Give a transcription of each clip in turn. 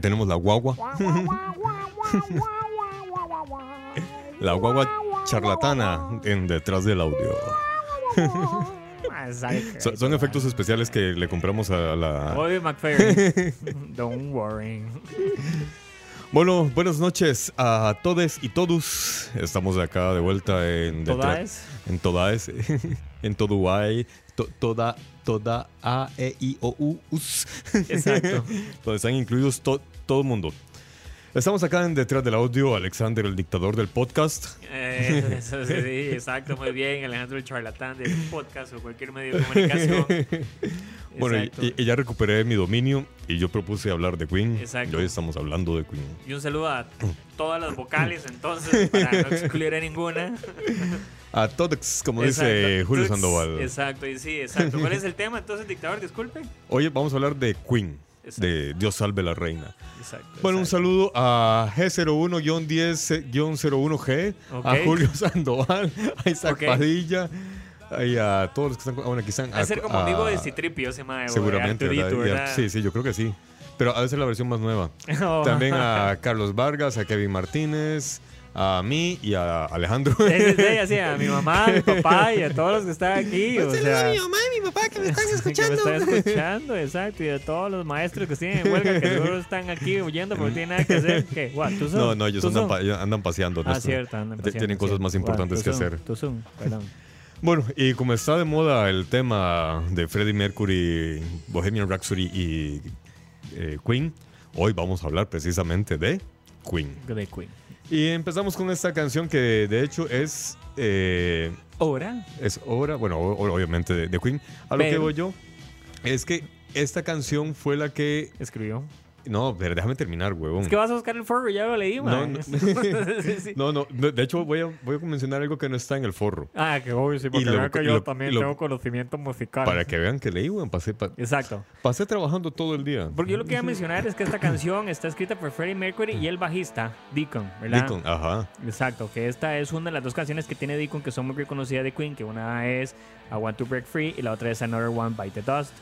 Ahí tenemos la guagua. La guagua charlatana en detrás del audio. Ah, son efectos especiales que le compramos a la... Bobby McFerrin. Don't worry. Bueno, buenas noches a todos y todos. Estamos acá de vuelta en... ¿Todas? En todas. en Toduay. to- toda, toda, A, E, I, O, U, US. Exacto. Donde están incluidos to- todo el mundo. Estamos acá en Detrás del Audio, Alexander, el dictador del podcast. Eh, eso sí, exacto, muy bien. Alejandro el charlatán del podcast o cualquier medio de comunicación. Bueno, y, y- ya recuperé mi dominio y yo propuse hablar de Queen. Exacto. Y hoy estamos hablando de Queen. Y un saludo a todas las vocales, entonces, para no excluir a ninguna. A todos, como dice Exacto. Julio Tux, Sandoval. Exacto, y sí, exacto. ¿Cuál es el tema entonces, dictador? Disculpe. Hoy vamos a hablar de Queen, Exacto. de Dios salve la reina. Exacto. Bueno, un exacto. saludo a G01-10-01G, Ok. a Julio Sandoval, a Isaac Ok. Padilla, y a todos los que están, bueno, aquí están. A ser como a- amigo de Citripio o de Seguramente, Arturito, ¿verdad? A- ¿verdad? Sí, sí, yo creo que sí. Pero ha de ser la versión más nueva. Oh. También a Carlos Vargas, a Kevin Martínez, a mí y a Alejandro. Es de ella, sí, a mi mamá, a mi papá y a todos los que están aquí. O sea, mamá y mi papá que me están que me están escuchando, exacto. Y de todos los maestros que siguen en huelga, que seguro están aquí huyendo porque no tienen nada que hacer. ¿Qué? What, ¿tú? No, no, ellos ¿Tú andan, pa- andan paseando. Ah, ¿no? cierto, andan paseando, Tienen cosas más importantes What, que hacer. tú son, perdón. Bueno, y como está de moda el tema de Freddie Mercury, Bohemian Rhapsody y eh, Queen, hoy vamos a hablar precisamente de Queen. De Queen. Y empezamos con esta canción que de hecho es, eh, Ahora, es obra, bueno, obviamente de, de Queen. A lo que voy yo es que esta canción fue la que... escribió. No, pero déjame terminar, huevón. Es que vas a buscar el forro, ya lo leí, man. no. Sí, sí. No, de hecho voy a, voy a mencionar algo que no está en el forro. Ah, que obvio, sí, porque lo- que yo lo- también lo- tengo conocimiento musical. Para que vean que leí, weón, pasé, pa- Exacto. pasé trabajando todo el día. Porque yo lo que iba a mencionar es que esta canción está escrita por Freddie Mercury y el bajista, Deacon, ¿verdad? Deacon, ajá. Exacto, que esta es una de las dos canciones que tiene Deacon que son muy reconocidas de Queen, que una es I Want to Break Free y la otra es Another One Bite the Dust.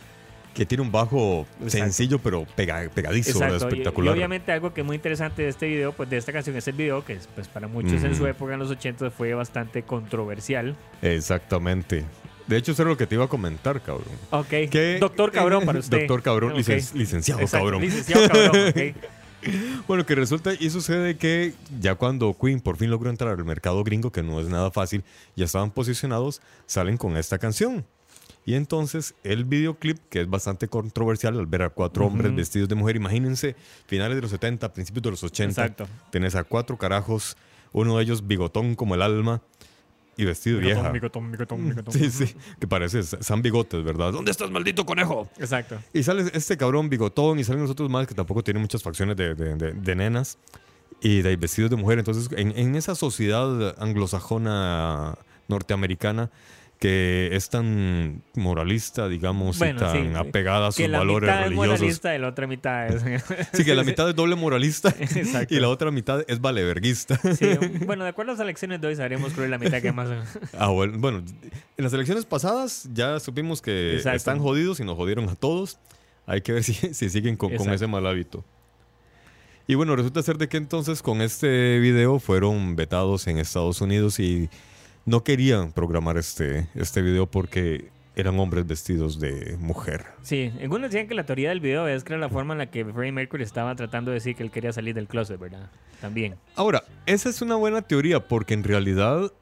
Que tiene un bajo Exacto. sencillo, pero pega- pegadizo, y- espectacular. Y, obviamente algo que es muy interesante de este video, pues de esta canción es el video, que es, pues para muchos en su época, en los 80, fue bastante controversial. Exactamente. De hecho, eso era lo que te iba a comentar, cabrón. Ok, doctor cabrón para usted. Doctor cabrón, licen- licenciado Exacto, cabrón. Licenciado cabrón, ok. Bueno, que resulta y sucede que ya cuando Queen por fin logró entrar al mercado gringo, que no es nada fácil, ya estaban posicionados, salen con esta canción. Y entonces el videoclip, que es bastante controversial al ver a cuatro hombres vestidos de mujer, imagínense, finales de los 70, principios de los 80, Exacto. tenés a cuatro carajos, uno de ellos bigotón como el alma y vestido de vieja. Bigotón, bigotón, bigotón. Sí, sí, que parece San Bigotes, ¿verdad? ¿Dónde estás, maldito conejo? Exacto. Y sale este cabrón bigotón y salen los otros más que tampoco tienen muchas facciones de, de- de- de nenas y de vestidos de mujer. Entonces, en, en esa sociedad anglosajona norteamericana que es tan moralista, digamos, Bueno, y tan sí. apegada a sus Que la valores mitad es religiosos. moralista y la otra mitad es... Sí, que la mitad es doble moralista Exacto. y la otra mitad es valeverguista. Sí, bueno, de acuerdo a las elecciones de hoy sabremos cuál es la mitad que más... Ah, bueno, bueno, en las elecciones pasadas ya supimos que Exacto. están jodidos y nos jodieron a todos. Hay que ver si, si siguen con, con ese mal hábito. Y bueno, resulta ser de que entonces con este video fueron vetados en Estados Unidos y no querían programar este, este video porque eran hombres vestidos de mujer. Sí, algunos decían que la teoría del video es que era la forma en la que Freddie Mercury estaba tratando de decir que él quería salir del closet, ¿verdad? También. Ahora, esa es una buena teoría porque en realidad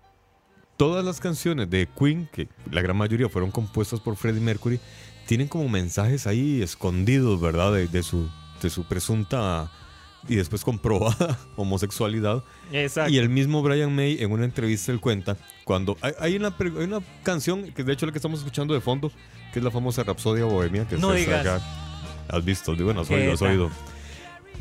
todas las canciones de Queen, que la gran mayoría fueron compuestas por Freddie Mercury, tienen como mensajes ahí escondidos, ¿verdad? De, de su, de su presunta y después comprobada homosexualidad. Exacto. Y el mismo Brian May en una entrevista él cuenta cuando hay, hay una, hay una canción que de hecho la que estamos escuchando de fondo, que es la famosa Rapsodia Bohemia, que No es digas. acá. Has visto, bueno, has ¿Qué oído, has oído.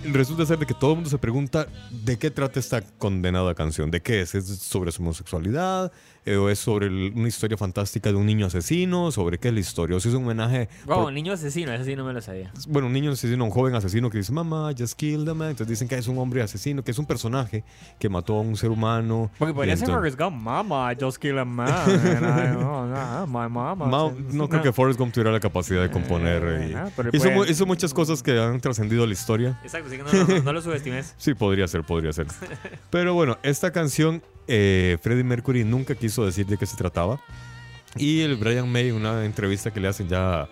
Resulta ser de que todo el mundo se pregunta de qué trata esta condenada canción, de qué es, es sobre su homosexualidad, es sobre el- una historia fantástica de un niño asesino, sobre qué es la historia, o si es un homenaje, Wow, por- niño asesino, ese sí no me lo sabía. bueno, un niño asesino, un joven asesino que dice, mamá, just killed a man, entonces dicen que es un hombre asesino, que es un personaje que mató a un ser humano. Porque podría ser entonces- Forrest Gump, mama, I just kill a man. I- oh, no, my mama. Ma- no creo que Forrest Gump tuviera la capacidad de componer. Eh, y- ah, pero hizo, puede- mu- hizo muchas cosas que han trascendido la historia. Exacto, así que no, no, no lo subestimes. Sí, podría ser, podría ser. Pero bueno, esta canción, eh, Freddie Mercury nunca quiso decir de qué se trataba. Y el Brian May, una entrevista que le hacen ya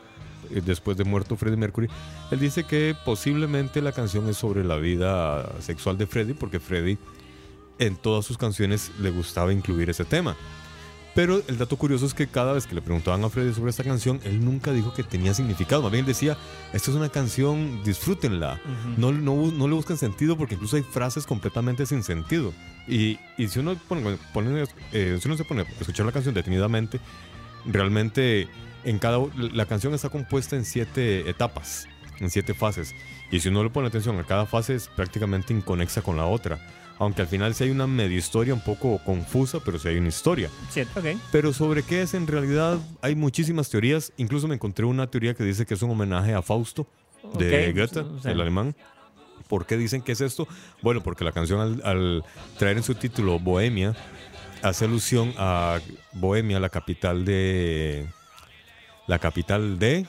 eh, después de muerto Freddie Mercury, él dice que posiblemente la canción es sobre la vida sexual de Freddie, porque Freddie en todas sus canciones le gustaba incluir ese tema. Pero el dato curioso es que cada vez que le preguntaban a Freddie sobre esta canción, él nunca dijo que tenía significado. Más bien él decía, esta es una canción, disfrútenla. no, no, bu- no le buscan sentido porque incluso hay frases completamente sin sentido. Y, y si, uno pone, pone, eh, si uno se pone a escuchar la canción detenidamente, realmente en cada, la canción está compuesta en siete etapas, en siete fases. Y si uno le pone atención a cada fase es prácticamente inconexa con la otra. Aunque al final sí hay una medio historia un poco confusa, pero sí hay una historia. Cierto, ok. Pero sobre qué es en realidad hay muchísimas teorías. Incluso me encontré una teoría que dice que es un homenaje a Fausto de Ok, Goethe, o sea, el alemán. ¿Por qué dicen que es esto? Bueno, porque la canción al, al traer en su título Bohemia hace alusión a Bohemia, la capital de la capital de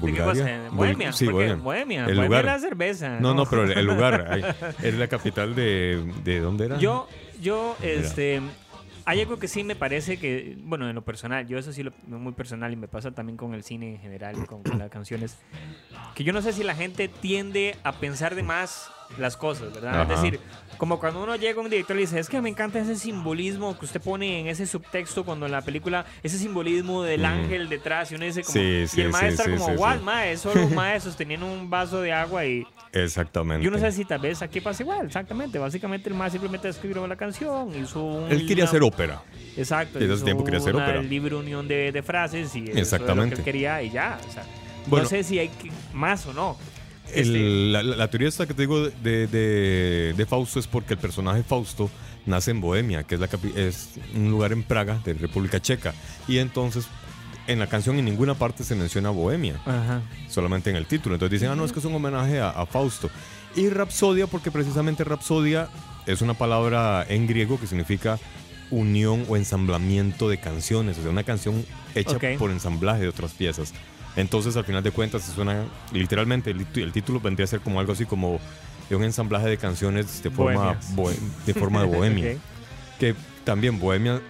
¿De qué Bulgaria. Bul- Bohemia. Sí. Bohemia. Bohemia. El Bohemia lugar. la cerveza. No, no, pero el, lugar. ahí, es la capital de, de ¿dónde era? Yo, yo, este. Hay algo que sí me parece que, bueno, en lo personal, yo eso sí lo muy personal y me pasa también con el cine en general, con las canciones, que yo no sé si la gente tiende a pensar de más las cosas, ¿verdad? Es Ajá. decir, como cuando uno llega a un director y dice, es que me encanta ese simbolismo que usted pone en ese subtexto cuando en la película, ese simbolismo del Ujú. ángel detrás, y uno dice como, Sí, sí, y el maestro sí, sí, como, sí. mae, es solo un mae sosteniendo un vaso de agua y Exactamente. yo no sé si tal vez aquí pasa igual, exactamente. Básicamente el más simplemente escribió la canción, hizo un... Él quería una- hacer ópera. Exacto. y desde hizo tiempo quería hacer una ópera. libre unión de, de frases y eso es lo Exactamente. que él quería y ya. o sea, Bueno. no sé si hay que- más o no. Este, El- la, la- la teoría esta que te digo de, de- de Fausto es porque el personaje Fausto nace en Bohemia, que es, la es un lugar en Praga, de República Checa. Y entonces en la canción en ninguna parte se menciona Bohemia, Ajá. solamente en el título. Entonces dicen, ah, no, es que es un homenaje a, a Fausto. Y Rapsodia, porque precisamente Rapsodia es una palabra en griego que significa unión o ensamblamiento de canciones, o sea, una canción hecha Ok. por ensamblaje de otras piezas. Entonces, al final de cuentas, se suena literalmente, el, el título vendría a ser como algo así como de un ensamblaje de canciones de forma, de, forma de bohemia. Ok. Que también bohemia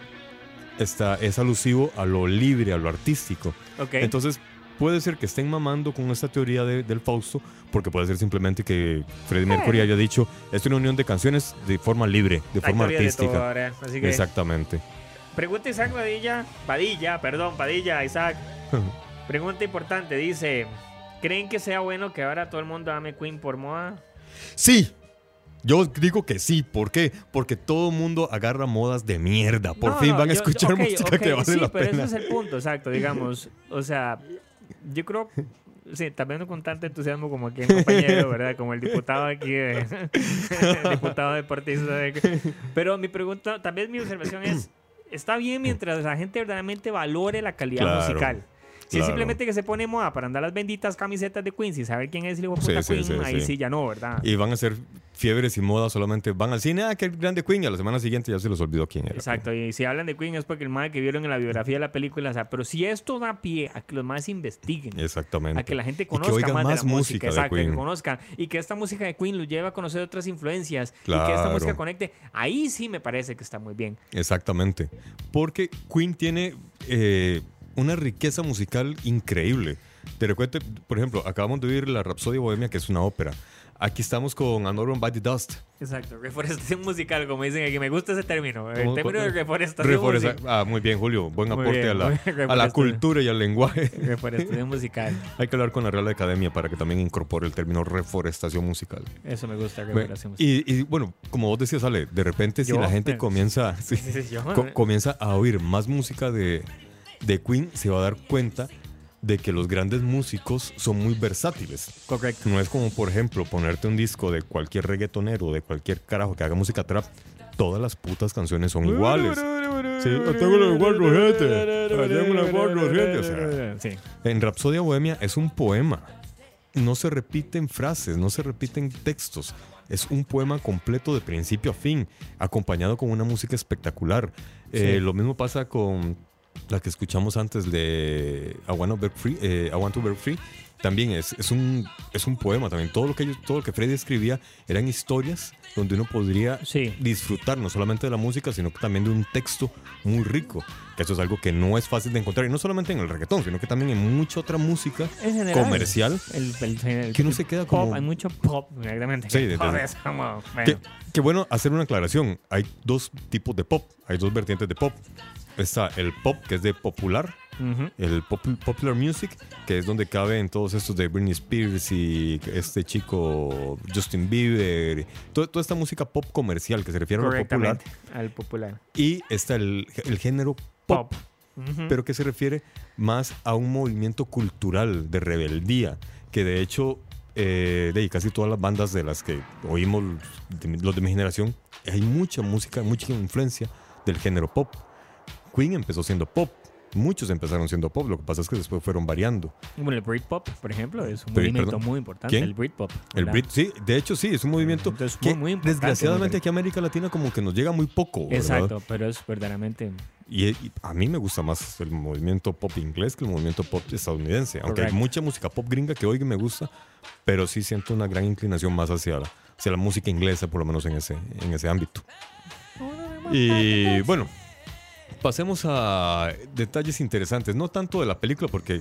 está, es alusivo a lo libre, a lo artístico. Ok. Entonces, puede ser que estén mamando con esta teoría de- del Fausto, porque puede ser simplemente que Freddie Mercury haya dicho, es una unión de canciones de forma libre, de forma teoría de artística. ahora, así que Exactamente. Pregunta Isaac Padilla. Padilla, perdón, Padilla, Isaac. Pregunta importante, dice. ¿Creen que sea bueno que ahora todo el mundo ame Queen por moda? Sí. Yo digo que sí. ¿Por qué? Porque todo el mundo agarra modas de mierda. Por No, fin no, van a escuchar ok, música ok, que vale sí, la pero pena. ese es el punto, exacto, digamos. O sea, yo creo, sí, también no con tanto entusiasmo como aquí el compañero, ¿verdad? Como el diputado aquí, de, el diputado deportista. de- pero mi pregunta, también mi observación es, está bien mientras la gente verdaderamente valore la calidad Claro, musical. Si es claro. simplemente que se pone moda para andar las benditas camisetas de Queen sin saber quién es el hijo puta sí, Queen, sí, ahí sí. ya no, ¿verdad? Y van a ser fiebres y modas solamente. Van al cine, ah, qué grande Queen. Y a la semana siguiente ya se les olvidó quién era. Exacto, y si hablan de Queen es porque el más que vieron en la biografía de la película, o sea, pero si esto da pie a que los más investiguen, Exactamente. a que la gente conozca oigan más, de más la música, música de exacto, que conozcan y que esta música de Queen los lleve a conocer otras influencias y que esta Claro. música conecte, ahí sí me parece que está muy bien. Exactamente. Porque Queen tiene eh, una riqueza musical increíble. Te recuerdo, por ejemplo, acabamos de oír la Rapsodia Bohemia, que es una ópera. Aquí estamos con Another by the Dust. Exacto, reforestación musical, como dicen aquí, me gusta ese término, el ¿Cómo- término de reforestación, Reforesta- musical. ah, muy bien, Julio. Buen Muy aporte bien, a, la, a la cultura y al lenguaje. reforestación musical, Hay que hablar con la Real Academia para que también incorpore el término reforestación musical. eso me gusta, Bueno, reforestación musical. y, y, bueno, como vos decías, Ale, de repente si Yo, la gente comienza, sí, Sí, sí, yo, co- eh. comienza a oír más música de, de Queen, se va a dar cuenta de que los grandes músicos son muy versátiles. Correcto. No es como, por ejemplo, ponerte un disco de cualquier reggaetonero, de cualquier carajo que haga música trap. Todas las putas canciones son iguales. Sí, tengo igual corriente. Yo tengo la igual corriente. O sea, Sí. en Rapsodia Bohemia es un poema. No se repiten frases, no se repiten textos. Es un poema completo de principio a fin, acompañado con una música espectacular. Eh, lo mismo pasa con la que escuchamos antes de I Want to Break Free. eh, I Want to Break Free. También es, es, un, es un poema también. Todo lo, que ellos, todo lo que Freddy escribía eran historias donde uno podría Sí. disfrutar no solamente de la música, sino también de un texto muy rico. Que eso es algo que no es fácil de encontrar. Y no solamente en el reggaetón, sino que también en mucha otra música En general. comercial. El, el- el- Que uno se queda pop, como- Hay mucho pop, exactamente. Sí, pop es como, bueno, Que, que bueno, hacer una aclaración. Hay dos tipos de pop. Hay dos vertientes de pop. Está el pop, que es de popular. El pop- popular music, que es donde caben todos estos de Britney Spears y este chico Justin Bieber. Toda, toda esta música pop comercial que se refiere a lo popular. Al popular. Y está el, el género pop. Pero que se refiere más a un movimiento cultural de rebeldía, que de hecho, eh, de casi todas las bandas de las que oímos los de mi generación, hay mucha música, mucha influencia del género pop. Queen empezó siendo pop, muchos empezaron siendo pop, lo que pasa es que después fueron variando. Bueno, el Britpop, por ejemplo, es un movimiento perdón, muy importante. ¿quién? El Britpop. El. Brit, sí, de hecho sí, es un movimiento Entonces, que muy, muy importante, desgraciadamente aquí en América Latina como que nos llega muy poco. ¿verdad? Exacto, pero es verdaderamente y, y a mí me gusta más el movimiento pop inglés que el movimiento pop estadounidense. Aunque hay Correcto. mucha música pop gringa que oigo y me gusta, pero sí siento una gran inclinación más hacia la, hacia la música inglesa, por lo menos en ese, en ese ámbito. Y bueno, pasemos a detalles interesantes. No tanto de la película, porque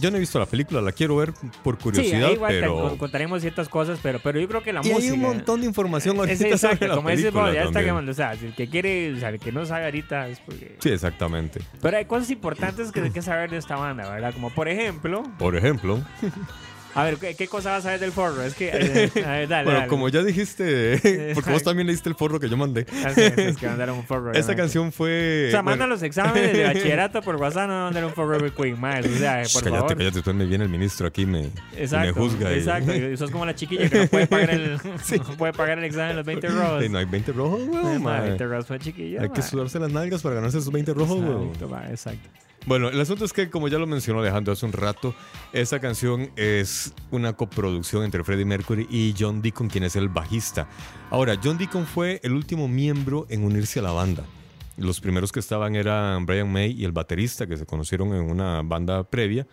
yo no he visto la película, la quiero ver por Sí, curiosidad, ahí igual te pero... con- contaremos ciertas cosas, pero, pero yo creo que la Y música... hay un montón de información Es ahorita sobre exacto, la como película ya está o sea, el que quiere, o sea, el que no sabe ahorita es porque... Sí, exactamente. Pero hay cosas importantes que hay que saber de esta banda, ¿verdad? Como por ejemplo, Por ejemplo, a ver, ¿qué, qué cosa vas a saber del forro? Es que, eh, a ver, dale, bueno, dale. como ya dijiste, porque vos también leíste el forro que yo mandé. Así es, es que mandaron un forro. Esta canción fue... O sea, manda bueno, los exámenes de bachillerato por WhatsApp, no mandar un Forever Queen, más. O sea, por cállate, favor. cállate, después me viene el ministro aquí me, Exacto, me juzga. exacto. Y sos como la chiquilla que no puede pagar el, no puede pagar el examen de los 20 rojos. Y no hay 20 rojos, weón, mae. 20 rojos fue chiquilla. Hay que ma. sudarse las nalgas para ganarse esos 20 rojos, weón. Exacto, ma, exacto. Bueno, el asunto es que, como ya lo mencionó Alejandro hace un rato, esta canción es una coproducción entre Freddie Mercury y John Deacon, quien es el bajista. Ahora, John Deacon fue el último miembro en unirse a la banda. Los primeros que estaban eran Brian May y el baterista, que se conocieron en una banda previa.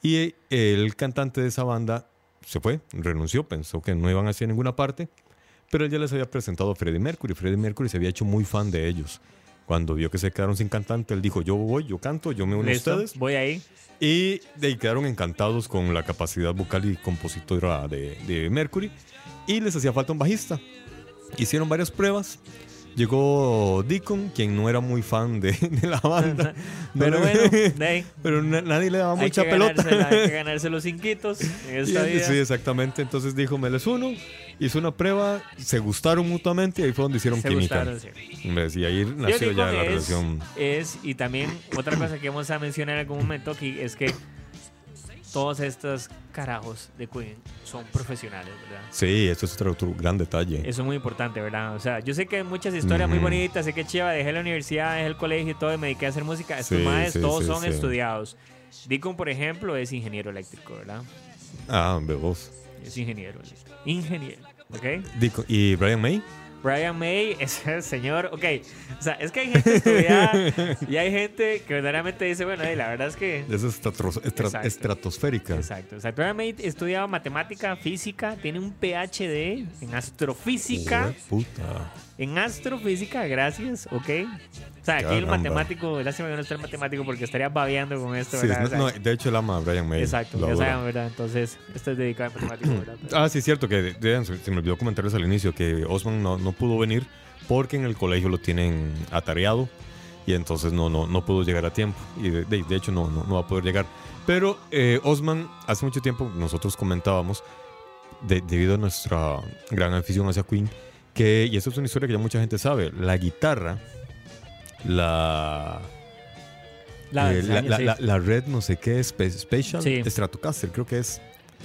Y el cantante de esa banda se fue, renunció, pensó que no iban hacia ninguna parte. Pero él ya les había presentado a Freddie Mercury. Freddie Mercury se había hecho muy fan de ellos. Cuando vio que se quedaron sin cantante, él dijo, yo voy, yo canto, yo me uno a Listo, ustedes. voy ahí. Y de ahí quedaron encantados con la capacidad vocal y compositora de, de Mercury. Y les hacía falta un bajista. Hicieron varias pruebas. Llegó Deacon, quien no era muy fan de, de la banda. Pero bueno, ahí. pero na- nadie le daba Hay mucha que, pelota. hay que ganarse los cinquitos en Y esta él- vida. sí, exactamente. Entonces dijo, me les uno. Hizo una prueba, se gustaron mutuamente y ahí fue donde hicieron Se química. gustaron, sí. ¿Ves? Y ahí nació ya la es, relación. es- y también otra cosa que vamos a mencionar en algún momento aquí es que todos estos carajos de Queen son profesionales, ¿verdad? Sí, eso es otro, otro gran detalle. Eso es muy importante, ¿verdad? O sea, yo sé que hay muchas historias muy bonitas, sé que chiva, dejé la universidad, dejé el colegio y todo, y me dediqué a hacer música. Estos Sí, maes sí, todos sí, son estudiados. Deacon, por ejemplo, es ingeniero eléctrico, ¿verdad? Ah, vos. Es ingeniero eléctrico. Ingeniero, ¿ok? ¿Y Brian May? Brian May es el señor, ok, o sea, es que hay gente estudiada y hay gente que verdaderamente dice, bueno, eh, la verdad es que... Es estratros- estra- Exacto. estratosférica. Exacto, exacto. Brian May estudiaba matemática, física, tiene un PhD en astrofísica, Puta. En astrofísica, gracias, ok. O sea, aquí el matemático, lástima que no esté el matemático porque estaría babeando con esto, Sí, ¿verdad? no, de hecho, él ama a Brian May. exacto, ya saben, ¿verdad? Entonces, esto es dedicado al matemático, ¿verdad? Ah, sí, es cierto que se me olvidó comentarles al inicio que Osman no, no pudo venir porque en el colegio lo tienen atareado y entonces no, no, no pudo llegar a tiempo. Y de, de- de hecho no, no, no va a poder llegar. Pero eh, Osman, hace mucho tiempo nosotros comentábamos, de- debido a nuestra gran afición hacia Queen, que, y eso es una historia que ya mucha gente sabe, la guitarra, la... La, eh, la, red no sé qué, Spe- Special Sí. Stratocaster, creo que es.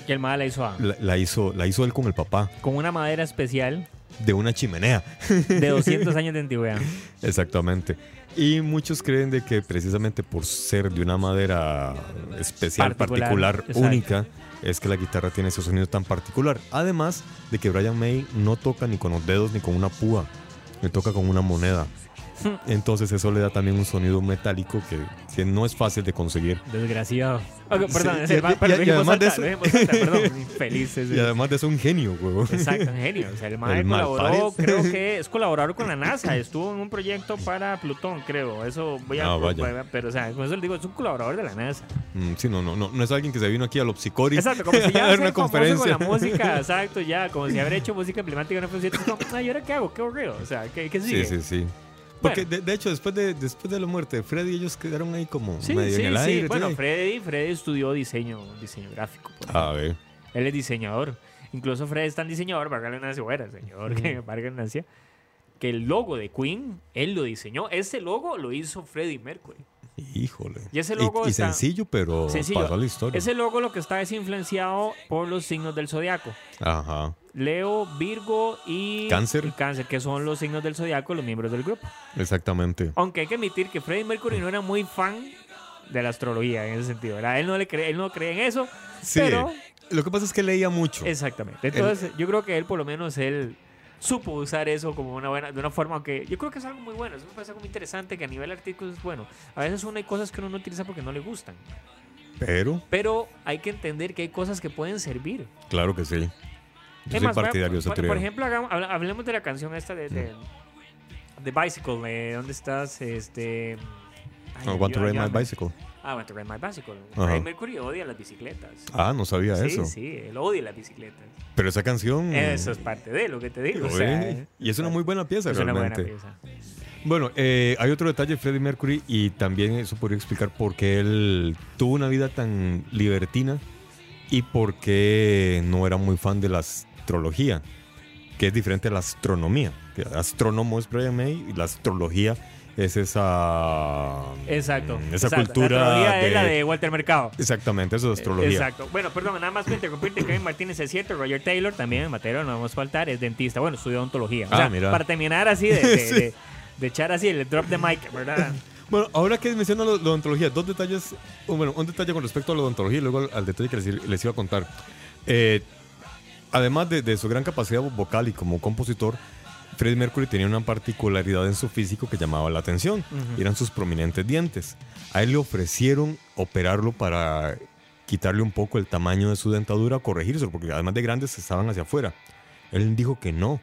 que el mal la hizo a- La, hizo, la hizo él con el papá con una madera especial de una chimenea. de 200 años de antigüedad. Exactamente. Y muchos creen de que precisamente por ser de una madera especial, Particular, única, es que la guitarra tiene ese sonido tan particular. Además de que Brian May no toca ni con los dedos ni con una púa, le toca con una moneda. Entonces eso le da también un sonido metálico que, que no es fácil de conseguir. Desgraciado. Ok, perdón, Sí, y- además de eso-. Y además de eso, un genio, huevo. Exacto, un genio. O sea, el mae El colaboró, creo que es colaborador con la NASA. Estuvo en un proyecto para Plutón, creo. Eso voy a. Ah, vaya. Pero, o sea, con eso le digo, es un colaborador de la NASA. Mm, sí, no, no, no, no es alguien que se vino aquí a Lopsicori Exacto, como si ya a una conferencia. con la música, exacto, ya, como si haber hecho música emblemática en una función. No, ¿y ahora qué hago? Qué horrible. O sea, ¿qué, qué sigue? Sí, sí, sí. Porque Bueno. de, de hecho, después de, después de la muerte de Freddy, ellos quedaron ahí como Sí, medio sí, en el sí. aire. Bueno, sí. Freddy, Freddy estudió diseño, diseño gráfico. A ver. Él es diseñador. Incluso Fred es tan diseñador, Vargas Nancia, fuera, señor, que Vargas Nancia, que el logo de Queen, él lo diseñó. Ese logo lo hizo Freddie Mercury. Híjole. Y ese logo y, está- sencillo, pero Sencillo. pasó a la historia. Ese logo lo que está es influenciado por los signos del zodiaco. Ajá. Leo, Virgo y Cáncer. y Cáncer, que son los signos del zodiaco, los miembros del grupo. Exactamente. Aunque hay que admitir que Freddie Mercury no era muy fan de la astrología en ese sentido, ¿verdad? Él no le cree, él no cree en eso, Sí. pero Lo que pasa es que leía mucho. Exactamente. Entonces, yo creo que él, por lo menos, él supo usar eso como una buena, de una forma que yo creo que es algo muy bueno, eso me parece algo muy interesante que a nivel artístico es bueno. A veces uno hay cosas que uno no utiliza porque no le gustan, Pero, pero hay que entender que hay cosas que pueden servir. claro que sí. Yo Es soy más, partidario por, ejemplo, hagamos- hablemos de la canción esta de, de, de Bicycle, de ¿dónde estás? Este... ay, I want to ride my bicycle. Ah, want to ride my bicycle. Ajá. Freddie Mercury odia las bicicletas. Ah, no sabía sí, eso. sí, él odia las bicicletas. Pero esa canción. Eso es parte de lo que te digo. o sea, y es una muy buena pieza es una buena realmente. pieza. Bueno, eh, hay otro detalle de Freddie Mercury y también eso podría explicar por qué él tuvo una vida tan libertina y por qué no era muy fan de la astrología, que es diferente a la astronomía. Que astrónomo es Brian May y la astrología es esa, Exacto. mm, esa exacto. cultura La astrología es la de- de Walter Mercado. Exactamente, eso es astrología. Exacto. Bueno, perdón, nada más que interrumpirte, Kevin Martínez es cierto, Roger Taylor también en materia, no vamos a faltar, es dentista. Bueno, estudió odontología. O Ah, mira. para terminar así de, de, Sí. de- de echar así el drop de mic, ¿verdad? Bueno, ahora que menciona la, odontología, dos detalles, bueno, un detalle con respecto a la odontología y luego al, al detalle que les, les iba a contar. Eh, además de, de su gran capacidad vocal y como compositor, Freddie Mercury tenía una particularidad en su físico que llamaba la atención. Eran sus prominentes dientes. A él le ofrecieron operarlo para quitarle un poco el tamaño de su dentadura, corregírselo, porque además de grandes estaban hacia afuera. Él dijo que no.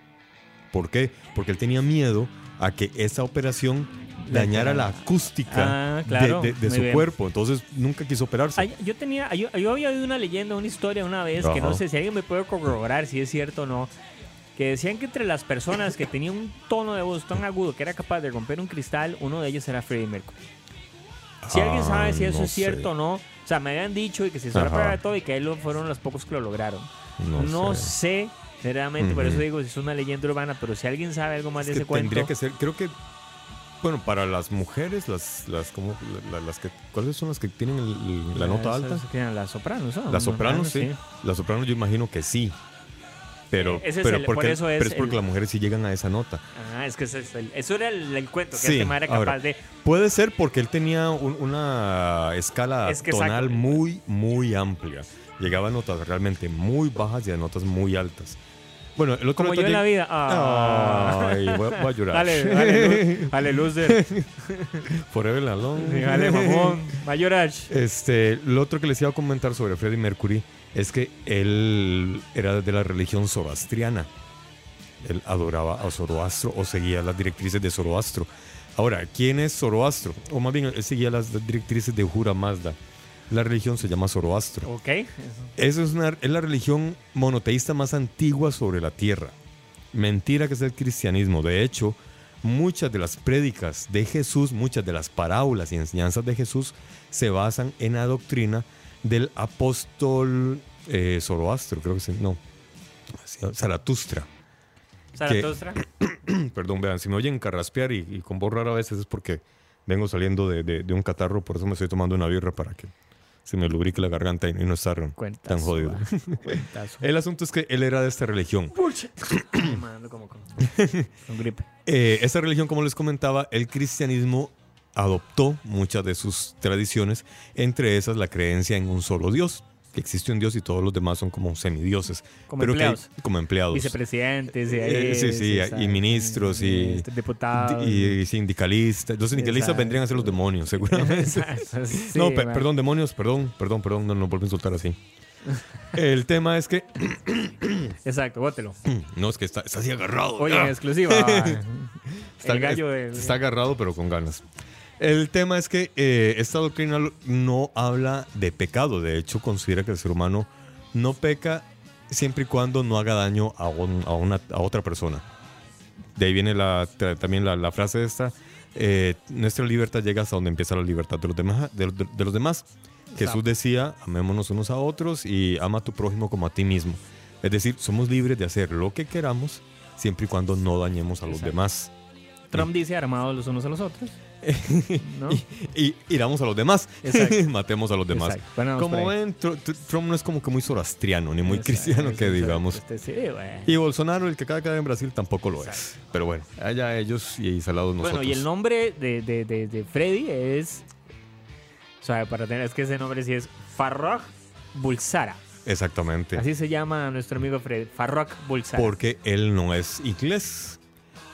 ¿Por qué? Porque él tenía miedo a que esa operación dañara la acústica Ah, claro, de, de- de su bien. cuerpo. Entonces nunca quiso operarse. Ay, yo tenía, yo, yo había oído una leyenda, una historia una vez, que no Ajá. sé si alguien me puede corroborar si es cierto o no, que decían que entre las personas que tenían un tono de voz tan agudo que era capaz de romper un cristal, uno de ellos era Freddie Mercury. Si alguien Ah, sabe si eso no es cierto sé. o no, o sea, me habían dicho y que se hizo la Ajá. todo y que lo- fueron los pocos que lo lograron. No, No, sé. sé, sinceramente, por Ujú. eso digo si es una leyenda urbana, pero si alguien sabe algo más Es de ese cuento, tendría que ser, creo que, bueno, para las mujeres, las, las, como, la- la- las que, ¿cuáles son las que tienen el- el- la nota alta? eran las sopranos, ¿no? Las sopranos, sí. Las sopranos yo imagino que sí. Pero, ese es pero, el- por eso es pero es porque el- las mujeres sí llegan a esa nota. Ah, es que ese es el- eso era el, el cuento, que Sí, este man era ahora, capaz de... Puede ser porque él tenía un- una escala Es que tonal exacto. muy, muy amplia. Llegaba a notas realmente muy bajas y a notas muy altas. Bueno, el otro Como yo en la vida. Ah. Ay, voy, a- voy a llorar. Dale, dale, luz- dale, loser. Forever alone. Dale, mamón. Va a llorar. Este, lo otro que les iba a comentar sobre Freddie Mercury es que él era de la religión zoroastriana. Él adoraba a Zoroastro o seguía las directrices de Zoroastro. Ahora, ¿quién es Zoroastro? O más bien, él seguía las directrices de Jura Mazda. La religión se llama Zoroastro. Ok. Esa es, una, es la religión monoteísta más antigua sobre la tierra. Mentira que es el cristianismo. De hecho, muchas de las prédicas de Jesús, muchas de las parábolas y enseñanzas de Jesús se basan en la doctrina del apóstol eh, Zoroastro, creo que se, no, Zaratustra. Zaratustra. Perdón, vean, si me oyen carraspear y, y con voz rara a veces es porque vengo saliendo de, de- de un catarro, por eso me estoy tomando una birra para que se me lubrique la garganta y, no estar Cuentazo, tan jodido. El asunto es que él era de esta religión. Como con, con gripe. Eh, esta religión, como les comentaba, el cristianismo adoptó muchas de sus tradiciones, entre esas la creencia en un solo Dios, que existe un Dios y todos los demás son como semidioses. Como pero que empleados. como empleados. Vicepresidentes y, Eh, sí, sí, exacto, y ministros y- diputados. Y, y sindicalistas. Los sindicalistas Exacto. vendrían a ser los demonios, seguramente. Sí, no, pe- man. perdón, demonios, perdón, perdón, perdón, no nos vuelven a insultar así. El tema es que. Exacto, bótelo. No, es que está, está así agarrado. Oye, en exclusiva. Está, el gallo está agarrado, pero con ganas. El tema es que eh, esta doctrina no habla de pecado. De hecho, considera que el ser humano no peca siempre y cuando no haga daño a, un- a una, a otra persona. De ahí viene la, también la, la frase esta. eh, nuestra libertad llega hasta donde empieza la libertad de los demás. De, de- de los demás. Jesús decía, amémonos unos a otros y ama a tu prójimo como a ti mismo. Es decir, somos libres de hacer lo que queramos siempre y cuando no dañemos a los Exacto. demás. Trump dice armados los unos a los otros. ¿No? y iramos a los demás. Matemos a los demás. Bueno, como ven, Tr- Tr- Trump no es como que muy zoroastriano ni muy Exacto, cristiano que digamos. este sí. Y Bolsonaro, el que cada cada en Brasil, tampoco lo es. Pero bueno, allá ellos y salados nosotros. Bueno, y el nombre de, de, de, de Freddy es. O sea, para tener. Es que ese nombre sí es Farrokh Bulsara. Exactamente. Así se llama nuestro amigo Fred, Farrokh Bulsara. Porque él no es inglés.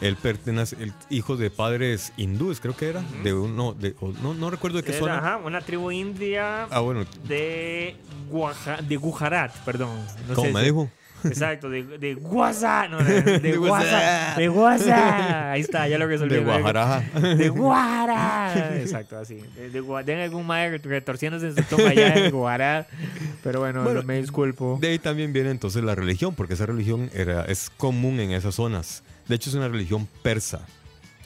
Él pertenece, el hijo de padres hindúes, creo que era. De uno, de, no, no recuerdo de qué zona. ajá, una tribu india Ah, bueno, de, Guaja- de Gujarat, perdón. No sé me dijo. Exacto, de, de Guasa. No, de, de, De Guasa. De. Ahí está, ya lo resolví. De Guajaraja. De Guara. Exacto, así. De, de, algún retorciéndose en su toma Guara. Pero bueno, Bueno, me disculpo. De ahí también viene entonces la religión, porque esa religión era, es común en esas zonas. De hecho, es una religión persa.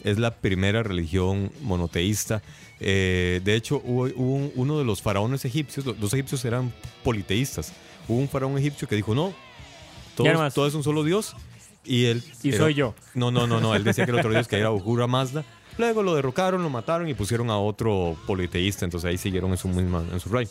Es la primera religión monoteísta. Eh, de hecho, hubo, hubo un- uno de los faraones egipcios, los, los egipcios eran politeístas. Hubo un faraón egipcio que dijo, no, todo, todo es un solo Dios. Y él... Y era- soy yo. No, no, no, no. Él decía que el otro Dios que era Uhura Mazda. Luego lo derrocaron, lo mataron y pusieron a otro politeísta. Entonces ahí siguieron en su misma, en su rey.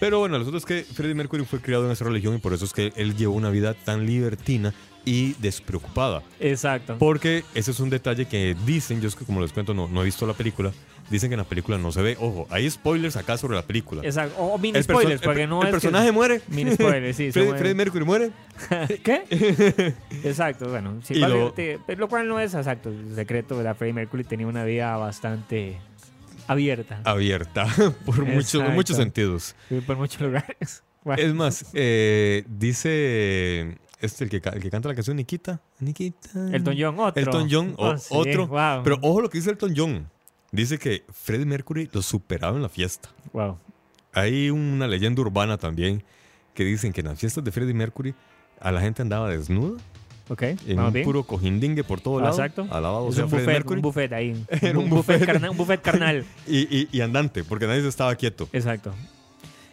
Pero bueno, lo cierto es que Freddie Mercury fue criado en esa religión y por eso es que él llevó una vida tan libertina y despreocupada. Exacto. Porque ese es un detalle que dicen, yo es que como les cuento, no, no he visto la película, dicen que en la película no se ve. Ojo, hay spoilers acá sobre la película. Exacto. O mini El spoilers, el- porque no el es. que- personaje muere. Mini spoilers, sí. muere. Freddie Mercury muere. ¿Qué? exacto, bueno. Sí, lo- te- pero lo cual no es exacto. El secreto de la Freddie Mercury tenía una vida bastante abierta. Abierta por muchos, muchos sentidos. Sí, por muchos lugares. Bueno, Es más, eh, dice este el que, el que canta la canción Nikita. Nikita. Elton John, otro. Elton John, Oh, sí, otro. wow. Pero ojo lo que dice Elton John. Dice que Freddie Mercury lo superaba en la fiesta. Wow. Hay una leyenda urbana también que dicen que en las fiestas de Freddie Mercury a la gente andaba desnuda, Ok, en un bien. puro cojindingue por todo lado. Exacto. Alabado Es sea un Freddie buffet, Mercury. un buffet ahí. Era un un, buffet buffet. carnal, un buffet carnal. Y, y- y andante, porque nadie se estaba quieto. Exacto.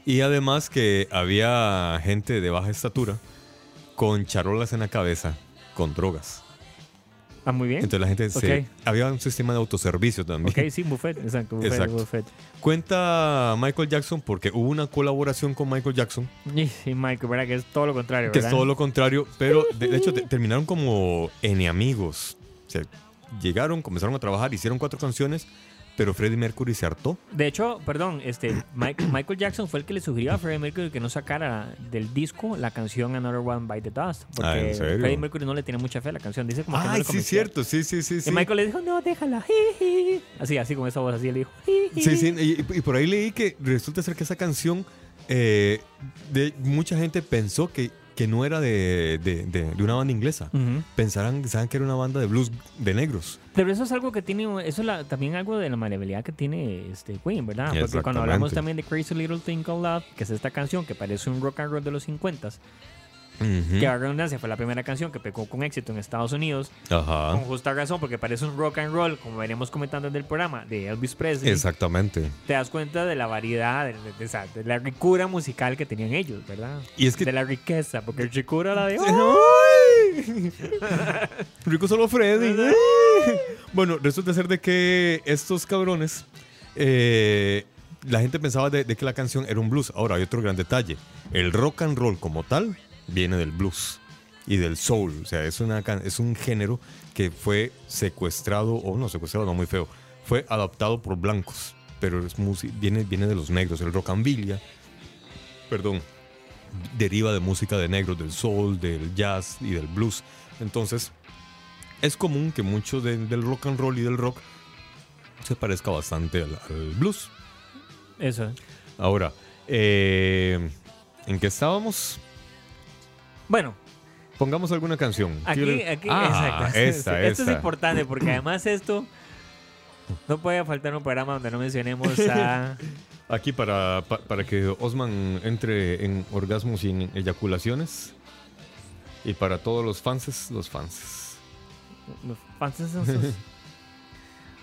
Y además que había gente de baja estatura con charolas en la cabeza con drogas. Ah, muy bien. Entonces la gente se... Ok. Había un sistema de autoservicio también. ok, sí, buffet. Exacto, buffet, Exacto. buffet. Cuenta Michael Jackson porque hubo una colaboración con Michael Jackson, Y sí, Michael, ¿verdad? Que es todo lo contrario, que es ¿verdad? todo lo contrario, pero de, de hecho te- terminaron como enemigos. O sea, llegaron, comenzaron a trabajar, hicieron cuatro canciones, pero Freddie Mercury se hartó. De hecho, perdón, este, Mike- Michael Jackson fue el que le sugirió a Freddie Mercury que no sacara del disco la canción Another One by the Dust. Porque Ah, ¿en serio? Freddie Mercury no le tenía mucha fe a la canción. Dice como que no Ay, le sí, cierto, sí, sí, sí. Y sí. Michael le dijo, no, déjala. jiji". Así, así con esa voz, así le dijo. Sí, sí, y, y por ahí leí que resulta ser que esa canción, eh, de, mucha gente pensó que, que no era de, de- de- de una banda inglesa. Ujú. Pensaran, pensaban que era una banda de blues de negros. Pero eso es algo que tiene, eso es la- también algo de la maleabilidad que tiene este Queen, ¿verdad? Porque cuando hablamos también de Crazy Little Thing Called Love, que es esta canción que parece un rock and roll de los 50 Ujú. que a redundancia fue la primera canción que pegó con éxito en Estados Unidos, Ajá. con justa razón, porque parece un rock and roll, como veníamos comentando en el programa, de Elvis Presley. Exactamente. Te das cuenta de la variedad, de, de- de la ricura musical que tenían ellos, ¿verdad? Y es que- De la riqueza, porque ricura la de... ¡Ay! Rico solo Freddy. bueno, resulta ser de que estos cabrones, eh, la gente pensaba de, de que la canción era un blues. Ahora hay otro gran detalle. El rock and roll como tal viene del blues y del soul. O sea, es, una, es un género que fue secuestrado, o no secuestrado, no muy feo, fue adaptado por blancos. Pero es viene, viene de los negros. El rockambilia, perdón, deriva de música de negros, del soul, del jazz y del blues. Entonces, es común que mucho de- del rock and roll y del rock se parezca bastante al, al blues. Eso. Ahora, eh, ¿en qué estábamos? Bueno, Pongamos alguna canción. Aquí, ¿Qué- aquí, Ah, exacto. esta, Esto es esta. importante porque además esto no puede faltar un programa donde no mencionemos a Aquí para, pa- para que Osman entre en orgasmos y en eyaculaciones. Y para todos los fanses, los fanses. los fans, esos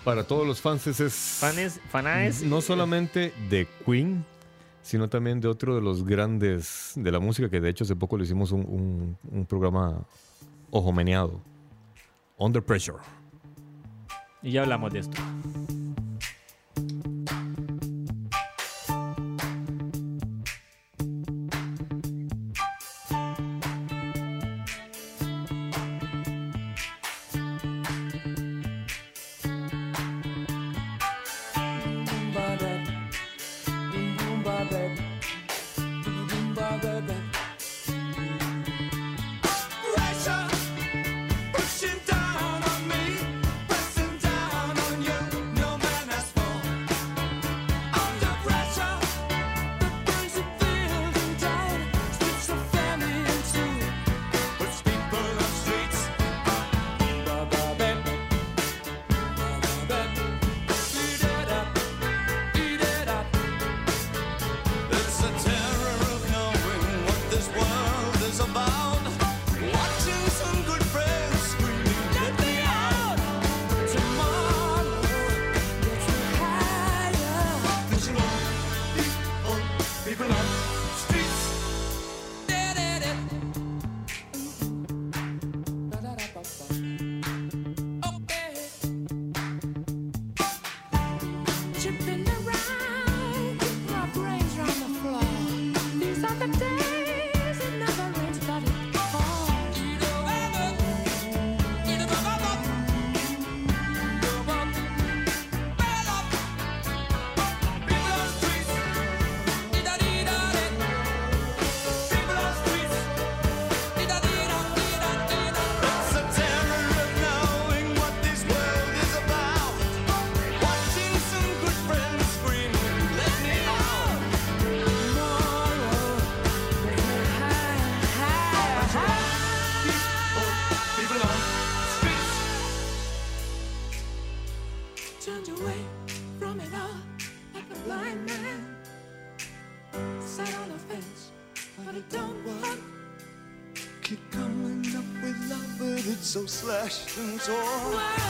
Para todos los fanses es... fanes, fanaes. No solamente de Queen, sino también de otro de los grandes de la música, que de hecho hace poco le hicimos un, un- programa ojo meneado. Under Pressure. Y ya hablamos de esto. episode. flesh and torn.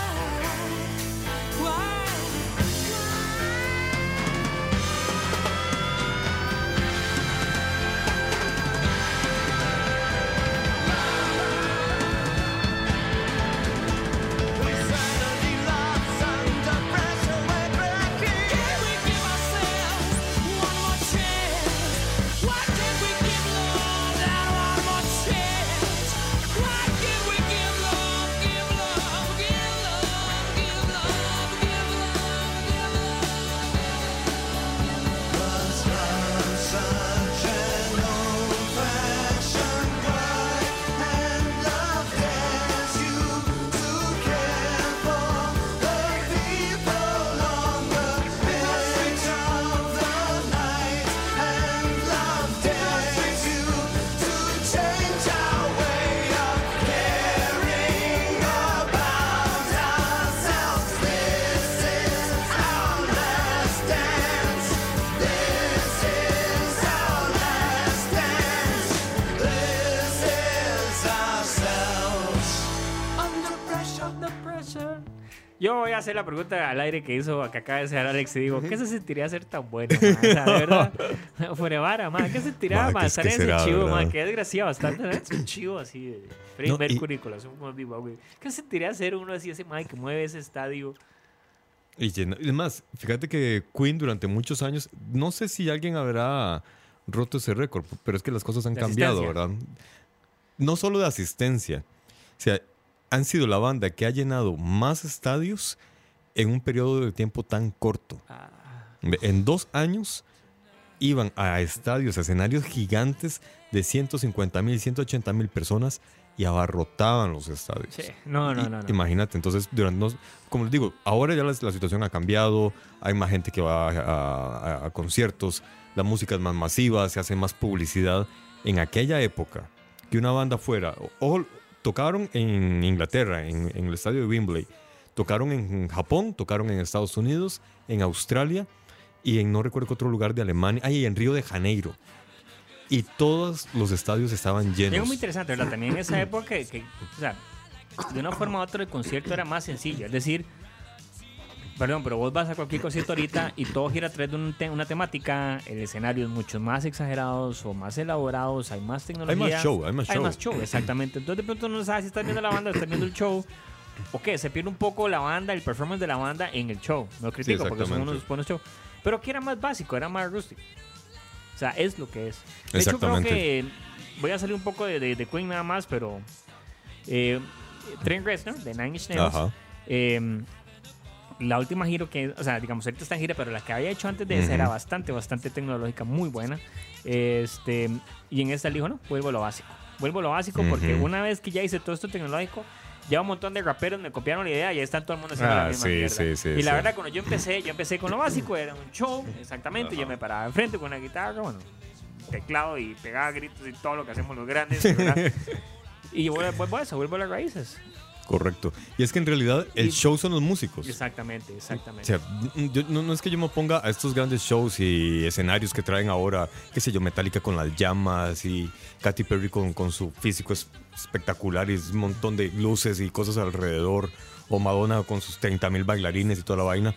A hacer la pregunta al aire que hizo que acaba de ser Alex y digo, ¿qué se sentiría ser tan bueno? ma? O sea, de verdad, fuera vara, ma, ¿qué se sentiría Ma, ma, ¿qué- estar en ese será, chivo, ma, que desgracia bastante, ¿no? es un chivo así de Freddie No, y- Mercury güey. ¿Qué se sentiría ser uno así, ese ma que mueve ese estadio? Y y además, fíjate que Queen durante muchos años, no sé si alguien habrá roto ese récord, pero es que las cosas han cambiado, asistencia. ¿verdad? No solo de asistencia, o sea, han sido la banda que ha llenado más estadios en un periodo de tiempo tan corto. Ah, En dos años iban a estadios, a escenarios gigantes de 150 mil, 180 mil personas y abarrotaban los estadios. sí. No, no, Y- no. no. Imagínate, entonces, durante, como les digo, ahora ya la, la situación ha cambiado, hay más gente que va a, a- a conciertos, la música es más masiva, se hace más publicidad. En aquella época, que una banda fuera, o, o tocaron en Inglaterra, en, en el estadio de Wembley, tocaron en Japón, tocaron en Estados Unidos, en Australia y en no recuerdo qué otro lugar de Alemania, ahí en Río de Janeiro. Y todos los estadios estaban Y llenos. muy interesante, ¿verdad? También en esa época, que, que, o sea, de una forma u otra el concierto era más sencillo. Es decir, perdón, pero vos vas a cualquier concierto ahorita y todo gira a través de un te- una temática, el escenario es mucho más exagerados o más elaborados, hay más tecnología. show, hay más Hay show. más show, exactamente. Entonces de pronto no sabes si estás viendo la banda o estás viendo el show. O qué, se pierde un poco la banda, el performance de la banda en el show. No critico porque son unos buenos shows. Pero que era más básico, era más rústico. O sea, es lo que es. De hecho, creo que voy a salir un poco de, de, de Queen nada más, pero eh, Trent Reznor de Nine Inch Nails, Ajá. eh, la última giro que, o sea, digamos, ahorita está en gira, pero la que había hecho antes de esa Ujú. era bastante, bastante tecnológica, muy buena. Este, y en esta le dijo, no, vuelvo a lo básico. Vuelvo a lo básico porque Ujú. una vez que ya hice todo esto tecnológico, ya un montón de raperos me copiaron la idea y ya están todo el mundo haciendo la Ah, misma sí, mierda. sí, sí, y la verdad, cuando yo empecé, yo empecé con lo básico, era un show, exactamente, yo me paraba enfrente con una guitarra, bueno, teclado y pegaba gritos y todo lo que hacemos los grandes, ¿verdad? y vuelvo, vuelvo a eso, vuelvo a las raíces. Correcto. Y es que en realidad el Y- show son los músicos. Exactamente, O exactamente. sea, yo- no, no es que yo me oponga a estos grandes shows y escenarios que traen ahora, qué sé yo, Metallica con las llamas y Katy Perry con, con su físico es- espectacular y un montón de luces y cosas alrededor, o Madonna con sus 30 mil bailarines y toda la vaina,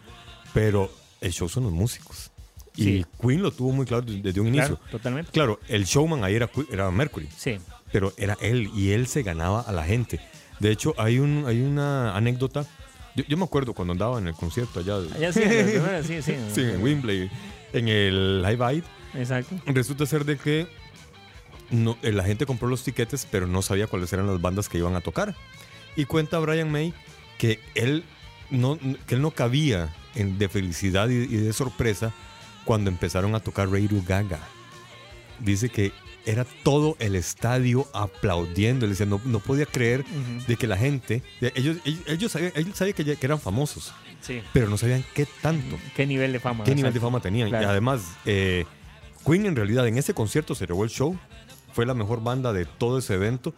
pero el show son los músicos. Y Sí. Queen lo tuvo muy claro desde, un inicio. Claro, totalmente. Claro, el showman ahí era, era Mercury Sí. pero era él y él se ganaba a la gente. De hecho, hay, un, hay una anécdota. Yo, yo me acuerdo cuando andaba en el concierto allá, de- Allá sí, en sí, sí. sí, en Wembley, en el Live Aid. Exacto. Resulta ser de que no, eh, la gente compró los tiquetes, pero no sabía cuáles eran las bandas que iban a tocar. Y cuenta Brian May que él no, que él no cabía en, de felicidad y, y de sorpresa cuando empezaron a tocar Radio Gaga. Dice que era todo el estadio aplaudiendo. Él decía, no, no podía creer de que la gente, de- ellos, ellos, ellos sabían, ellos sabían que, ya- que eran famosos, Sí. pero no sabían qué tanto ¿Qué nivel de fama? qué nivel de fama tenían. Claro. Y además, eh, Queen en realidad en ese concierto se robó el show. Fue la mejor banda de todo ese evento.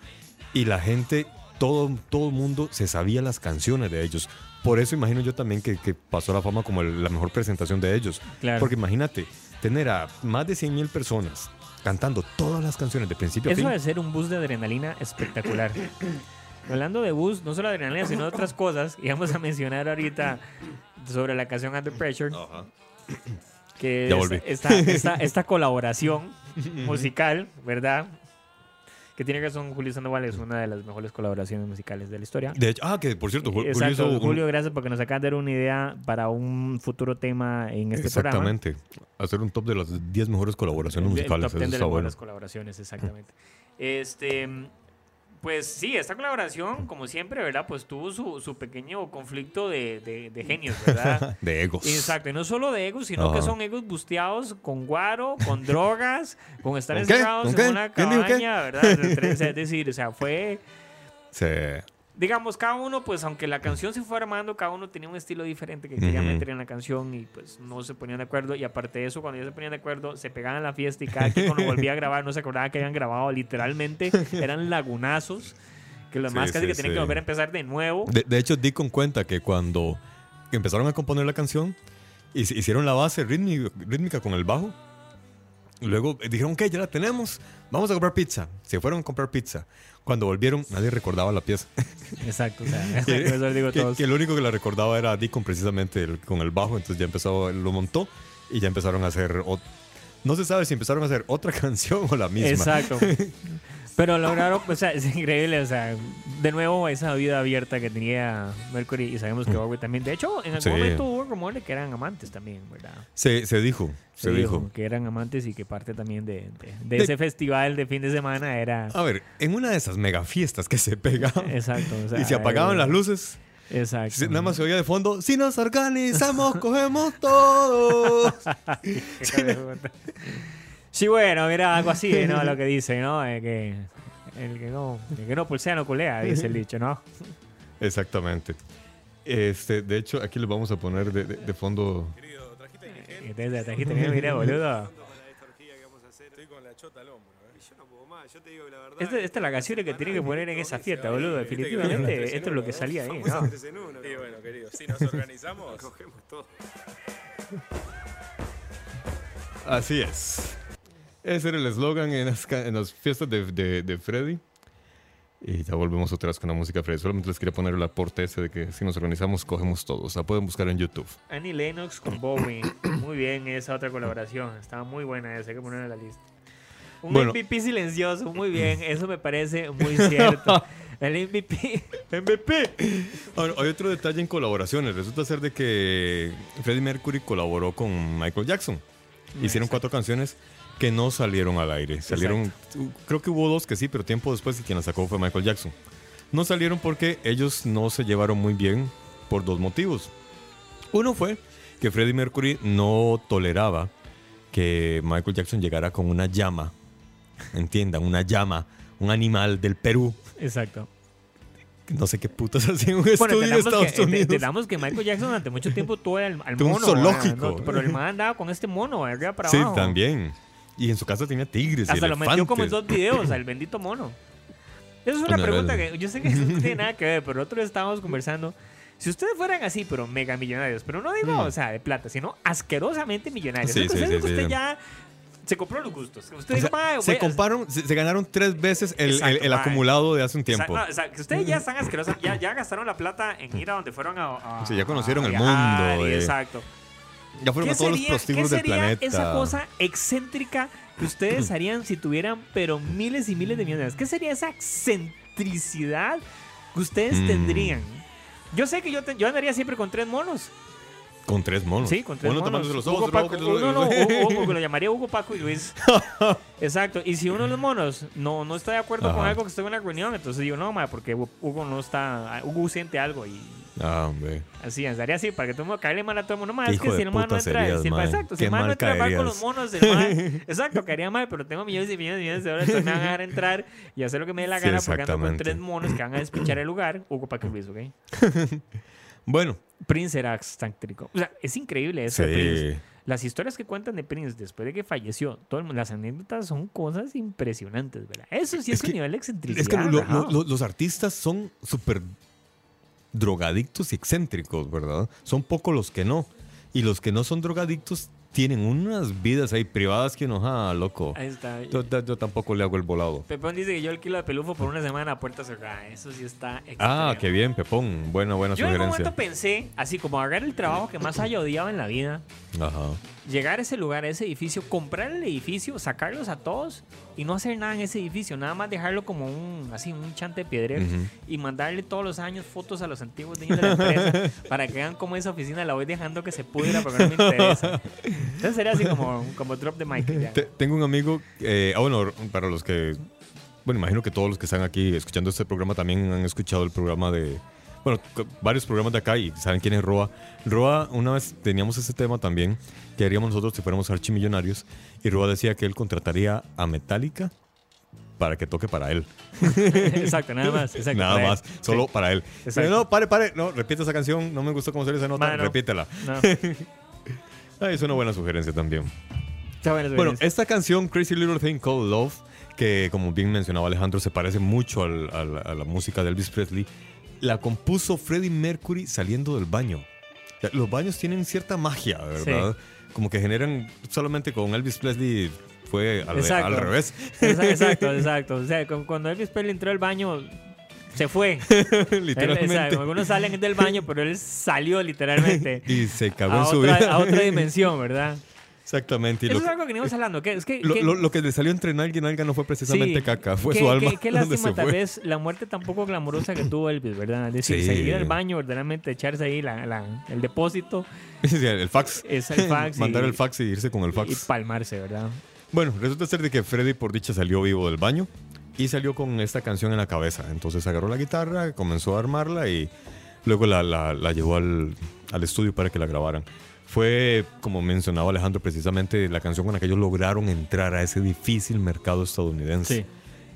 Y la gente, todo todo el mundo se sabía las canciones de ellos. Por eso imagino yo también que, que pasó la fama como el- la mejor presentación de ellos. Claro. Porque imagínate, tener a más de 100 mil personas cantando todas las canciones de principio a Eso fin. debe ser un bus de adrenalina espectacular. Hablando de bus, no solo de adrenalina, sino de otras cosas, y vamos a mencionar ahorita sobre la canción Under Pressure, que Ya es volví. esta, esta, esta colaboración musical, ¿verdad? Que tiene con Julio Sandoval, es una de las mejores colaboraciones musicales de la historia. De hecho, ah, que por cierto, Jul- Julio Exacto, Julio, gracias porque nos acaban de dar una idea para un futuro tema en este programa. Exactamente. Hacer un top de las 10 mejores colaboraciones El- el musicales. top 10 eso de las buenas colaboraciones, exactamente. Este, pues sí, esta colaboración, como siempre, ¿verdad? Pues tuvo su, su pequeño conflicto de, de- de genios, ¿verdad? De egos. Exacto, y no solo de egos, sino que son egos busteados con guaro, con drogas, con estar encerrados ¿Con en una cabaña, ¿verdad? Es decir, o sea, fue Sí. Digamos, cada uno, pues aunque la canción se fue armando, cada uno tenía un estilo diferente que quería Ujú. meter en la canción y pues no se ponían de acuerdo. Y aparte de eso, cuando ya se ponían de acuerdo, se pegaban en la fiesta y cada quien cuando volvía a grabar no se acordaba que habían grabado. Literalmente eran lagunazos que los Sí, demás casi sí, que tenían sí. que volver a empezar de nuevo. De, de hecho, di con cuenta que cuando empezaron a componer la canción, hic- hicieron la base rítmica, rítmica con el bajo. Luego eh, dijeron, ok, ya la tenemos, vamos a comprar pizza. Se fueron a comprar pizza. Cuando volvieron, nadie recordaba la pieza. Exacto, o sea, que, eso digo que- todos. que el único que la recordaba era Deacon precisamente el- con el bajo. Entonces ya empezó, lo montó y ya empezaron a hacer... no se sabe si empezaron a hacer otra canción o la misma. Exacto. Pero lograron, o sea, es increíble, o sea, de nuevo esa vida abierta que tenía Mercury y sabemos que Bowie también. De hecho, en algún Sí. momento hubo rumores de que eran amantes también, ¿verdad? Se, se dijo, se, dijo. que eran amantes y que parte también de, de- de De- ese festival de fin de semana era... A ver, en una de esas mega fiestas que se pegaban Exacto. o sea, y se apagaban las luces, Exacto. nada más se oía de fondo, si nos organizamos, cogemos todo. Sí, bueno, mira, algo así, ¿no? Lo que dice, ¿no? Eh, que el que no, el que no pulsea no culea, dice el dicho, ¿no? Exactamente. Este, de hecho, aquí les vamos a poner de, de- de fondo. Entonces, trajiste que mira, boludo. Estoy con la chota al hombro, ¿eh? Yo no puedo más, yo te digo que la verdad. Esta, esta es la canción que tiene que poner en esa fiesta, boludo. Definitivamente, esto es lo que salía ahí, ¿no? Sí, bueno, querido, si nos organizamos, cogemos todo. Así es. Ese era el eslogan en las, en las fiestas de, de, de Freddy. Y ya volvemos otra vez con la música de Freddy. Solamente les quería poner el aporte ese de que si nos organizamos, cogemos todos. La pueden buscar en YouTube. Annie Lennox con Bowie. Muy bien, esa otra colaboración. Estaba muy buena esa, hay que ponerla en la lista. Un Bueno. MVP silencioso, muy bien. Eso me parece muy cierto. El MVP. MVP. Ahora, hay otro detalle en colaboraciones. Resulta ser de que Freddie Mercury colaboró con Michael Jackson. Hicieron cuatro canciones que no salieron al aire. Salieron, uh, creo que hubo dos que sí, pero tiempo después y quien las sacó fue Michael Jackson. No salieron porque ellos no se llevaron muy bien por dos motivos. Uno fue que Freddie Mercury no toleraba que Michael Jackson llegara con una llama. Entiendan, una llama, un animal del Perú. Exacto. No sé qué putas hacía un Bueno, estudio en Estados que, Unidos. entendamos que Michael Jackson durante mucho tiempo tuvo al, al un mono. zoológico. pero el man andaba con este mono, de arriba para Sí, también. Y en su casa tenía tigres y Hasta lo metió como en dos videos, al bendito mono. Esa es una pregunta el- que yo sé que eso no tiene nada que ver, pero nosotros estábamos conversando. Si ustedes fueran así, pero mega millonarios, pero no digo, Mm. o sea, de plata, sino asquerosamente millonarios. Sí, sí, usted, sí, usted ya se compró los gustos. Usted O sea, dijo, "Ma, voy se, a- comparon, se, se ganaron tres veces el, Exacto, el- el acumulado de hace un o sea, tiempo. o sea, ustedes ya están asquerosos, ya, ya gastaron la plata en ir a donde fueron a. a- Sí, ya conocieron a el viajar mundo, y eh. Exacto. Ya fueron ¿Qué a todos los sería, prostíbulos qué del sería planeta. esa cosa excéntrica que ustedes harían si tuvieran, pero miles y miles de millones? ¿Qué sería esa excentricidad que ustedes Mm. tendrían? Yo sé que yo, te- yo andaría siempre con tres monos. Con tres monos. Sí, con tres Uno monos. los Hugo ojos, otro Paco- los- uno no, Hugo- Hugo, lo llamaría Hugo, Paco y Luis. Exacto. Y si uno de los monos no, no está de acuerdo con Ajá. algo que estuvo en la reunión, entonces digo, no, ma, porque Hugo no está, Hugo siente algo y Ah, hombre. Así, andaría así, para que todo el mundo caerle mal a todo el mundo. Más es que si el man no entra, serías, si el, mae. exacto, si el man no entra mal con los monos, el man, exacto, caería mal, pero tengo millones y millones y millones de dólares, entonces me van a dejar entrar y hacer lo que me dé la Sí, gana porque ando con tres monos que van a despichar el lugar. Hugo Paco Luis, ¿ok? Bueno, Prince era excéntrico. O sea, es increíble eso de Prince. sí. Las historias que cuentan de Prince después de que falleció, todo el mundo- las anécdotas son cosas impresionantes, ¿verdad? Eso sí es, Es un que- nivel de excentricidad. Es que lo- lo- ajá. lo- los artistas son súper drogadictos y excéntricos, ¿verdad? Son pocos los que no. Y los que no son drogadictos tienen unas vidas ahí privadas que nos ah, loco. Ahí está. Yo, yo- yo tampoco le hago el volado. Pepón dice que yo alquilo de pelufo por una semana a puerta cerrada. Eso sí está extremo. Ah, qué bien, Pepón. Buena, buena Yo en algún sugerencia. momento pensé, así como agarrar el trabajo que más haya odiado en la vida, Ajá. Llegar a ese lugar, a ese edificio, comprar el edificio, sacarlos a todos y no hacer nada en ese edificio, nada más dejarlo como un así un chante de piedrero y mandarle todos los años fotos a los antiguos dueños de la empresa para que vean cómo esa oficina la voy dejando que se pudra porque no me interesa. Entonces sería así como, como drop the mic. tengo un amigo, eh, ah, bueno, para los que, bueno, imagino que todos los que están aquí escuchando este programa también han escuchado el programa de, bueno, varios programas de acá y saben quién es Roa. Roa, una vez teníamos ese tema también, que haríamos nosotros si fuéramos archimillonarios, y Roa decía que él contrataría a Metallica para que toque para él. exacto, nada más. exacto, Nada para él. más, solo Sí. para él. Exacto. No, pare, pare, no, repite esa canción, no me gustó cómo salió esa nota, Ma, no. repítela. No, es una buena sugerencia también. está bueno, Bueno, esta canción, Crazy Little Thing Called Love, que como bien mencionaba Alejandro, se parece mucho al- al- a la música de Elvis Presley, la compuso Freddie Mercury saliendo del baño. Los baños tienen cierta magia, ¿verdad? Como que generan, solamente con Elvis Presley fue al, Exacto. al revés. Exa- Exacto, exacto. O sea, cu- cuando Elvis Presley entró al baño, se fue. Literalmente. algunos salen del baño, pero él salió literalmente y se cagó en su otra, vida. a otra dimensión, ¿verdad? Exactamente. Y Eso lo, es algo que venimos hablando. que es que, lo- que- lo- lo que le salió entre nalga y nalga no fue precisamente sí, caca, fue su alma. Qué lástima tal vez la muerte tan poco glamurosa que tuvo Elvis, ¿verdad? Es decir, Sí. salir al baño, verdaderamente echarse ahí la- la- el depósito, Sí, el fax. es el fax. Mandar y, el fax y irse con el Y fax. palmarse, ¿verdad? Bueno, resulta ser de que Freddy por dicha salió vivo del baño y salió con esta canción en la cabeza. Entonces agarró la guitarra, comenzó a armarla y luego la, la- la llevó al, al estudio para que la grabaran. Fue, como mencionaba Alejandro, precisamente la canción con la que ellos lograron entrar a ese difícil mercado estadounidense. Sí.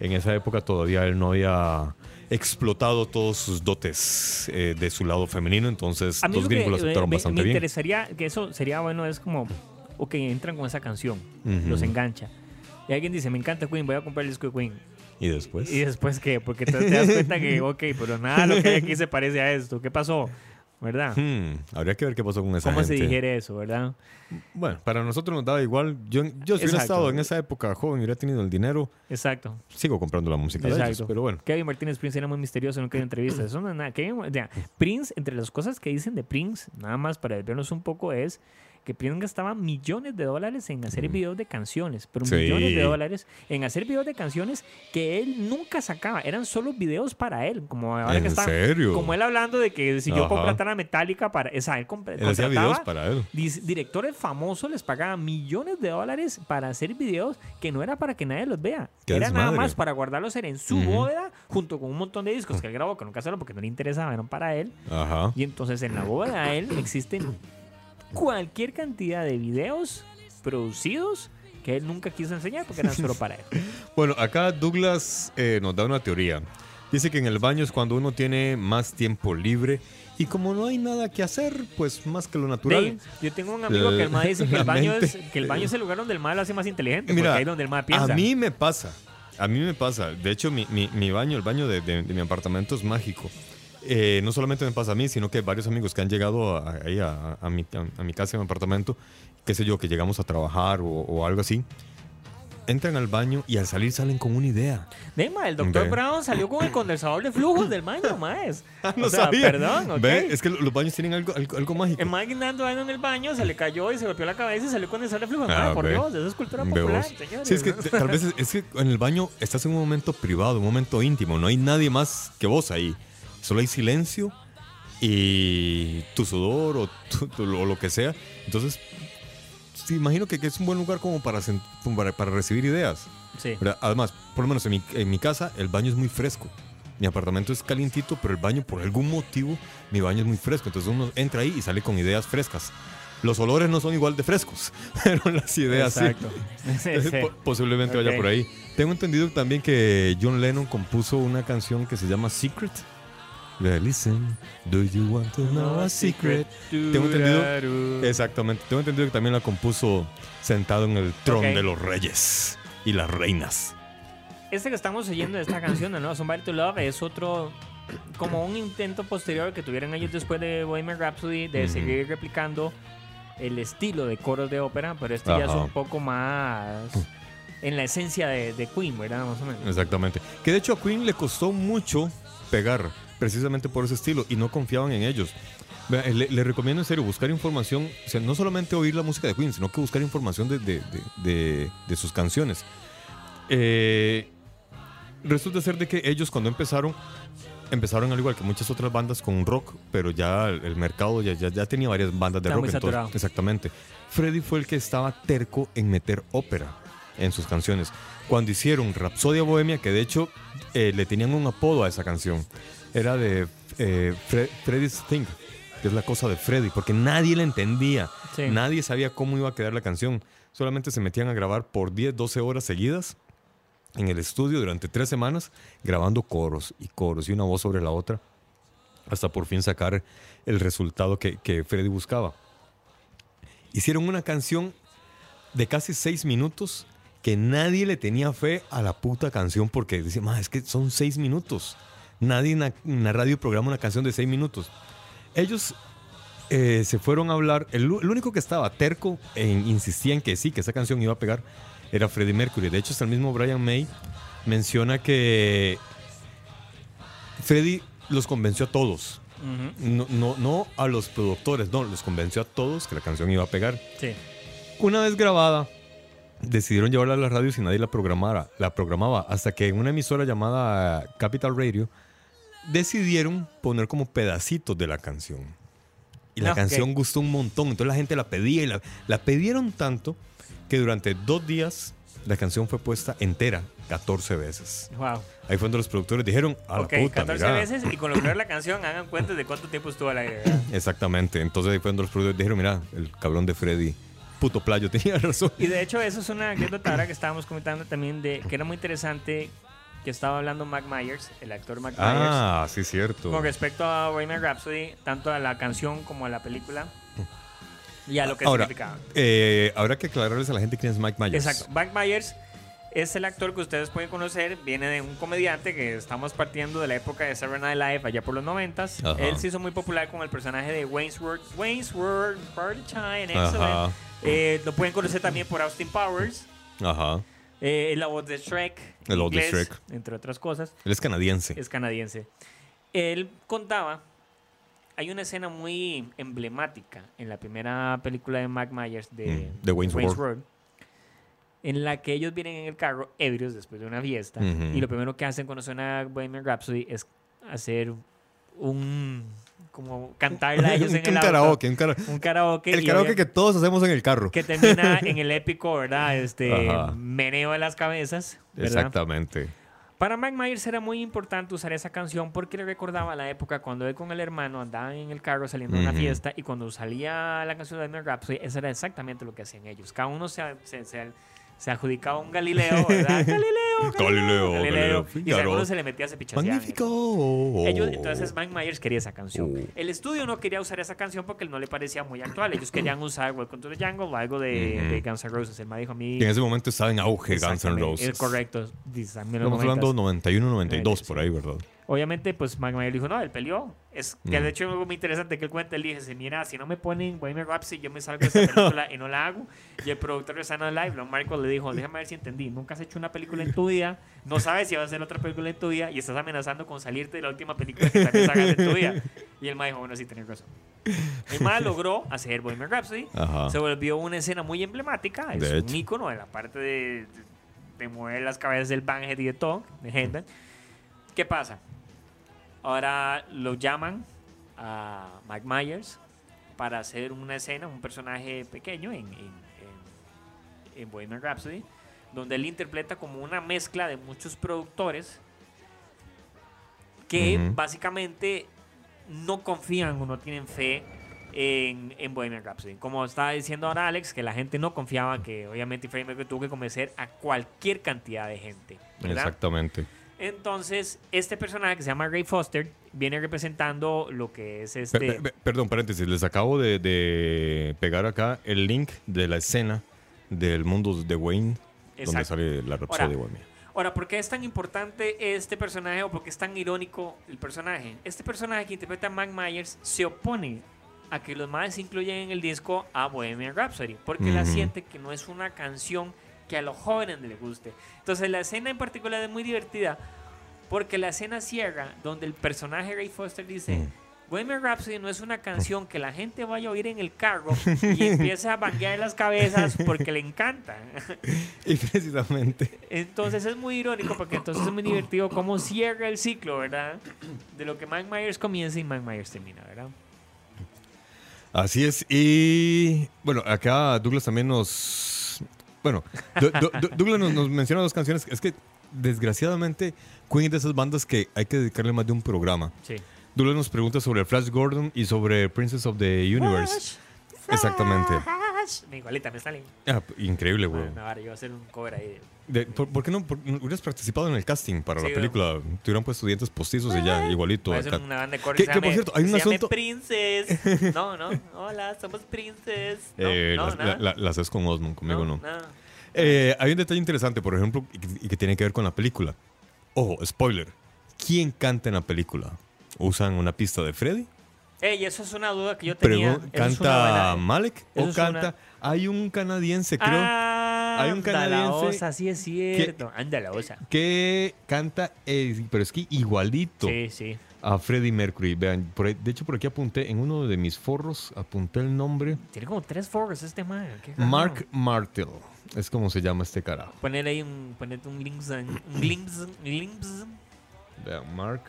En esa época todavía él no había explotado todos sus dotes eh, de su lado femenino, entonces A mí los gringos lo aceptaron me, me bastante bien. interesaría que eso sería bueno, es como, ok, entran con esa canción, Ujú. los engancha. Y alguien dice, me encanta Queen, voy a comprar el disco de Queen. Y después... ¿Y después qué? Porque te, te das cuenta que, ok, pero nada lo que hay aquí se parece a esto. ¿Qué pasó? ¿Verdad? Hmm, habría que ver qué pasó con esa ¿Cómo se digiere eso, verdad? Bueno, para nosotros nos daba igual. Yo, yo si hubiera estado en esa época joven y hubiera tenido el dinero, Exacto. sigo comprando la música de ellos. Exacto. Pero bueno, Kevin Martínez Prince era muy misterioso, nunca dio entrevistas. Eso no es nada. Kevin- o sea, Prince, entre las cosas que dicen de Prince, nada más para desviarnos un poco, es que Prince gastaba millones de dólares en hacer videos de canciones, pero Sí. millones de dólares en hacer videos de canciones que él nunca sacaba. Eran solo videos para él, como ahora ¿En que está. serio? Como él hablando de que si yo Ajá. contratara a Metallica para. Esa, él, él hacía videos para él. Directores famosos les pagaban millones de dólares para hacer videos que no era para que nadie los vea. Era nada desmadre. más para guardarlos en su Ujú. bóveda junto con un montón de discos que él grabó que nunca salió porque no le interesaba, eran para él. Ajá. Y entonces en la bóveda de él existen cualquier cantidad de videos producidos que él nunca quiso enseñar porque eran solo para él. Bueno, acá Douglas eh, nos da una teoría. Dice que en el baño es cuando uno tiene más tiempo libre y como no hay nada que hacer, pues más que lo natural. Yo tengo un amigo que el ma dice que el baño es, que el baño es el lugar donde el ma lo hace más inteligente, Mira, porque ahí es donde el ma piensa. A mí me pasa. A mí me pasa. De hecho, mi, mi- mi baño, el baño de, de- de mi apartamento es mágico. Eh, no solamente me pasa a mí, sino que varios amigos que han llegado a, ahí a, a mi, a- mi casa, a mi apartamento, qué sé yo, que llegamos a trabajar o, o algo así, entran al baño y al salir salen con una idea. Dema, el doctor Ve. Brown salió con el condensador de flujos del baño, más. no o sea, sabía. perdón. Ve, Es que lo- los baños tienen algo, algo, algo mágico. El ahí en el baño, se le cayó y se golpeó la cabeza y salió con el de flujos. Ah, por. Dios, eso es cultura popular, señores. Sí, es que tal vez es, es que en el baño estás en un momento privado, un momento íntimo. No hay nadie más que vos ahí. Solo hay silencio y tu sudor o, tu- tu- o lo que sea. Entonces, sí, imagino que, que es un buen lugar como para, para, para recibir ideas. Sí. Además, por lo menos en mi, en mi casa, el baño es muy fresco. Mi apartamento es calientito, pero el baño, por algún motivo, mi baño es muy fresco. Entonces uno entra ahí y sale con ideas frescas. Los olores no son igual de frescos, pero las ideas sí. Exacto. Sí, sí. po- Posiblemente vaya Ok. por ahí. Tengo entendido también que John Lennon compuso una canción que se llama Secret. Listen, do you want to know a secret? Tengo entendido. Exactamente. Tengo entendido que también la compuso sentado en el trono de los reyes y las reinas. Este que estamos oyendo de esta canción, ¿no? Somebody to Love, es otro, como un intento posterior que tuvieron ellos después de Bohemian Rhapsody de seguir replicando el estilo de coros de ópera, pero este ya es un poco más en la esencia de, de Queen, ¿verdad? Más o menos. Exactamente. Que de hecho a Queen le costó mucho pegar, precisamente por ese estilo, y no confiaban en ellos. Le, le recomiendo en serio buscar información, o sea, no solamente oír la música de Queen, sino que buscar información de, de- de- de- sus canciones. Eh, resulta ser de que ellos cuando empezaron, empezaron al igual que muchas otras bandas con rock, pero ya el, mercado ya, ya, ya tenía varias bandas de Estaba rock. entonces- exactamente. Freddy fue el que estaba terco en meter ópera en sus canciones. Cuando hicieron Rapsodia Bohemia, que de hecho eh, le tenían un apodo a esa canción, era de eh, Fre- Freddy's Thing, que es la cosa de Freddy, porque nadie la entendía. Sí. Nadie sabía cómo iba a quedar la canción. Solamente se metían a grabar por 10, 12 horas seguidas en el estudio durante tres semanas, grabando coros y coros y una voz sobre la otra, hasta por fin sacar el resultado que, que Freddy buscaba. Hicieron una canción de casi seis minutos que nadie le tenía fe a la puta canción porque decía, "Ma, es que son seis minutos. Nadie en la, radio programa una canción de seis minutos. Ellos eh, se fueron a hablar. El, único que estaba terco e insistía en que sí, que esa canción iba a pegar, era Freddie Mercury. De hecho, hasta el mismo Brian May menciona que Freddie los convenció a todos. No, no, no a los productores, no, los convenció a todos que la canción iba a pegar. Sí. Una vez grabada, decidieron llevarla a la radio y nadie la programara, la programaba, hasta que en una emisora llamada Capital Radio decidieron poner como pedacitos de la canción. Y la Ah, canción gustó un montón, entonces la gente la pedía y la, la pedieron tanto que durante dos días la canción fue puesta entera 14 veces. Wow. Ahí fue donde los productores dijeron, a Ok, la puta, 14 mira". veces y con lograr la canción hagan cuenta de cuánto tiempo estuvo al aire. ¿verdad? Exactamente, entonces ahí fue donde los productores dijeron, mira, el cabrón de Freddy, puto playo, tenía razón. Y de hecho, eso es una anécdota ahora que estábamos comentando también de que era muy interesante que estaba hablando Mac Myers, el actor Mac Myers, Ah, sí, cierto. con respecto a Bohemian Rhapsody, tanto a la canción como a la película y a lo que Ahora, significaba. eh, habrá que aclararles a la gente quién es Mike Myers. Exacto. Mike Myers es el actor que ustedes pueden conocer. Viene de un comediante que estamos partiendo de la época de Saturday Night Live allá por los noventas. Ajá. Él se hizo muy popular con el personaje de Wayne's World, Wayne's World, Party Time, Ajá. Excellent. Eh, lo pueden conocer también por Austin Powers. Ajá. Eh, la voz de Shrek. La voz de Shrek. Entre otras cosas. Él es canadiense. Es canadiense. Él contaba. Hay una escena muy emblemática en la primera película de Mac Myers de, Mm, de Wayne's World. World, en la que ellos vienen en el carro ebrios después de una fiesta y lo primero que hacen cuando suena Bohemian Rhapsody es hacer un como cantarla a ellos en un el auto. karaoke, un kara- un karaoke El karaoke que todos hacemos en el carro. que termina en el épico, ¿verdad? Este Ajá. meneo de las cabezas, ¿verdad? Exactamente. Para Mike Myers era muy importante usar esa canción porque le recordaba la época cuando él con el hermano andaban en el carro saliendo de una fiesta y cuando salía la canción de Rhapsody, eso era exactamente lo que hacían ellos. Cada uno se, se, se- se adjudicaba un Galileo, ¿verdad? Galileo, Galileo, Galileo, Y si Figaro. alguno se le metía se pichaseaban. Magnífico. Ellos, entonces Mike Myers quería esa canción. Oh. El estudio no quería usar esa canción porque no le parecía muy actual. Ellos querían usar Welcome to the Jungle o algo de, Ujú. de Guns N' Roses. El man dijo a mí... Que en ese momento estaba en auge Guns N' Roses. Es correcto. Estamos hablando 90s. 91, 92, Sí. por ahí, ¿verdad? Obviamente, pues Myers dijo, no, él peleó. Es que Mm. de hecho es algo muy interesante que él cuenta. Él dice, mira, si no me ponen Bohemian Rhapsody, yo me salgo de esta película y no la hago. Y el productor de Night Live, Lon Michael, le dijo, déjame ver si entendí. Nunca has hecho una película en tu vida, no sabes si vas a hacer otra película en tu vida y estás amenazando con salirte de la última película que también hagas en tu vida. Y el man dijo, bueno, sí, tenés razón. El man logró hacer Bohemian Rhapsody. Ajá. Se volvió una escena muy emblemática. Es De un hecho. ícono de la parte de, de mover las cabezas del Banhead y de todo, de Headband. ¿Qué pasa? Ahora lo llaman a Mike Myers para hacer una escena, un personaje pequeño en, en, en, en Bohemian Rhapsody, donde él interpreta como una mezcla de muchos productores que básicamente no confían o no tienen fe en, en Bohemian Rhapsody. Como estaba diciendo ahora Alex, que la gente no confiaba que obviamente Freddie Mercury tuvo que convencer a cualquier cantidad de gente. ¿verdad? Exactamente. Entonces, este personaje que se llama Ray Foster viene representando lo que es este... per- per- perdón, paréntesis. Les acabo de, de pegar acá el link de la escena del mundo de Wayne, donde sale la Rapsodia Ahora, Bohemia. Ahora, ¿por qué es tan importante este personaje o por qué es tan irónico el personaje? Este personaje que interpreta a Mike Myers se opone a que los más incluyen en el disco a Bohemian Rhapsody, porque la Ujú. siente que no es una canción que a los jóvenes les guste. Entonces la escena en particular es muy divertida, porque la escena cierra donde el personaje Ray Foster dice... Mm. Bohemian Rhapsody no es una canción que la gente vaya a oír en el carro y empiece a banguear las cabezas porque le encanta. Y precisamente. Entonces es muy irónico porque entonces es muy divertido cómo cierra el ciclo, ¿verdad? De lo que Mike Myers comienza y Mike Myers termina, ¿verdad? Así es. Y bueno, acá Douglas también nos. Bueno, Douglas nos, nos menciona dos canciones. Es que desgraciadamente Queen es de esas bandas que hay que dedicarle más de un programa. Sí. Douglas nos pregunta sobre Flash Gordon y sobre Princess of the Universe. Exactamente. Mi igualita me sale. Ah, increíble, güey. Bueno, ahora yo voy a hacer un cover ahí. De- ¿por, por qué no por- no hubieras participado en el casting para Sí, la película? Te hubieran puesto dientes postizos y ya, igualito. Voy a hacer acá. una banda de Que- por cierto, hay un asunto- Princess. No, no. Hola, somos Princess. No, Eh, no, las, nada. la- la- las haces con Osmond, conmigo no. Eh, hay un detalle interesante, por ejemplo, y que, y que tiene que ver con la película. Ojo, spoiler. ¿Quién canta en la película? ¿Usan una pista de Freddy? Ey, eso es una duda que yo tenía. Es ¿Canta buena- Malek? ¿O es canta? una- Hay un canadiense, creo, Ah, Hay un anda la canadiense osa, sí es cierto. Anda la osa. que canta, eh, pero es que igualito Sí, sí. a Freddie Mercury. Vean, por ahí- de hecho, por aquí apunté, en uno de mis forros, apunté el nombre. Tiene como tres forros este man. Mark Martel. Es como se llama este carajo. Poner ahí un, ponete un glimpse, un glimpse, glimpse. Vean, Mark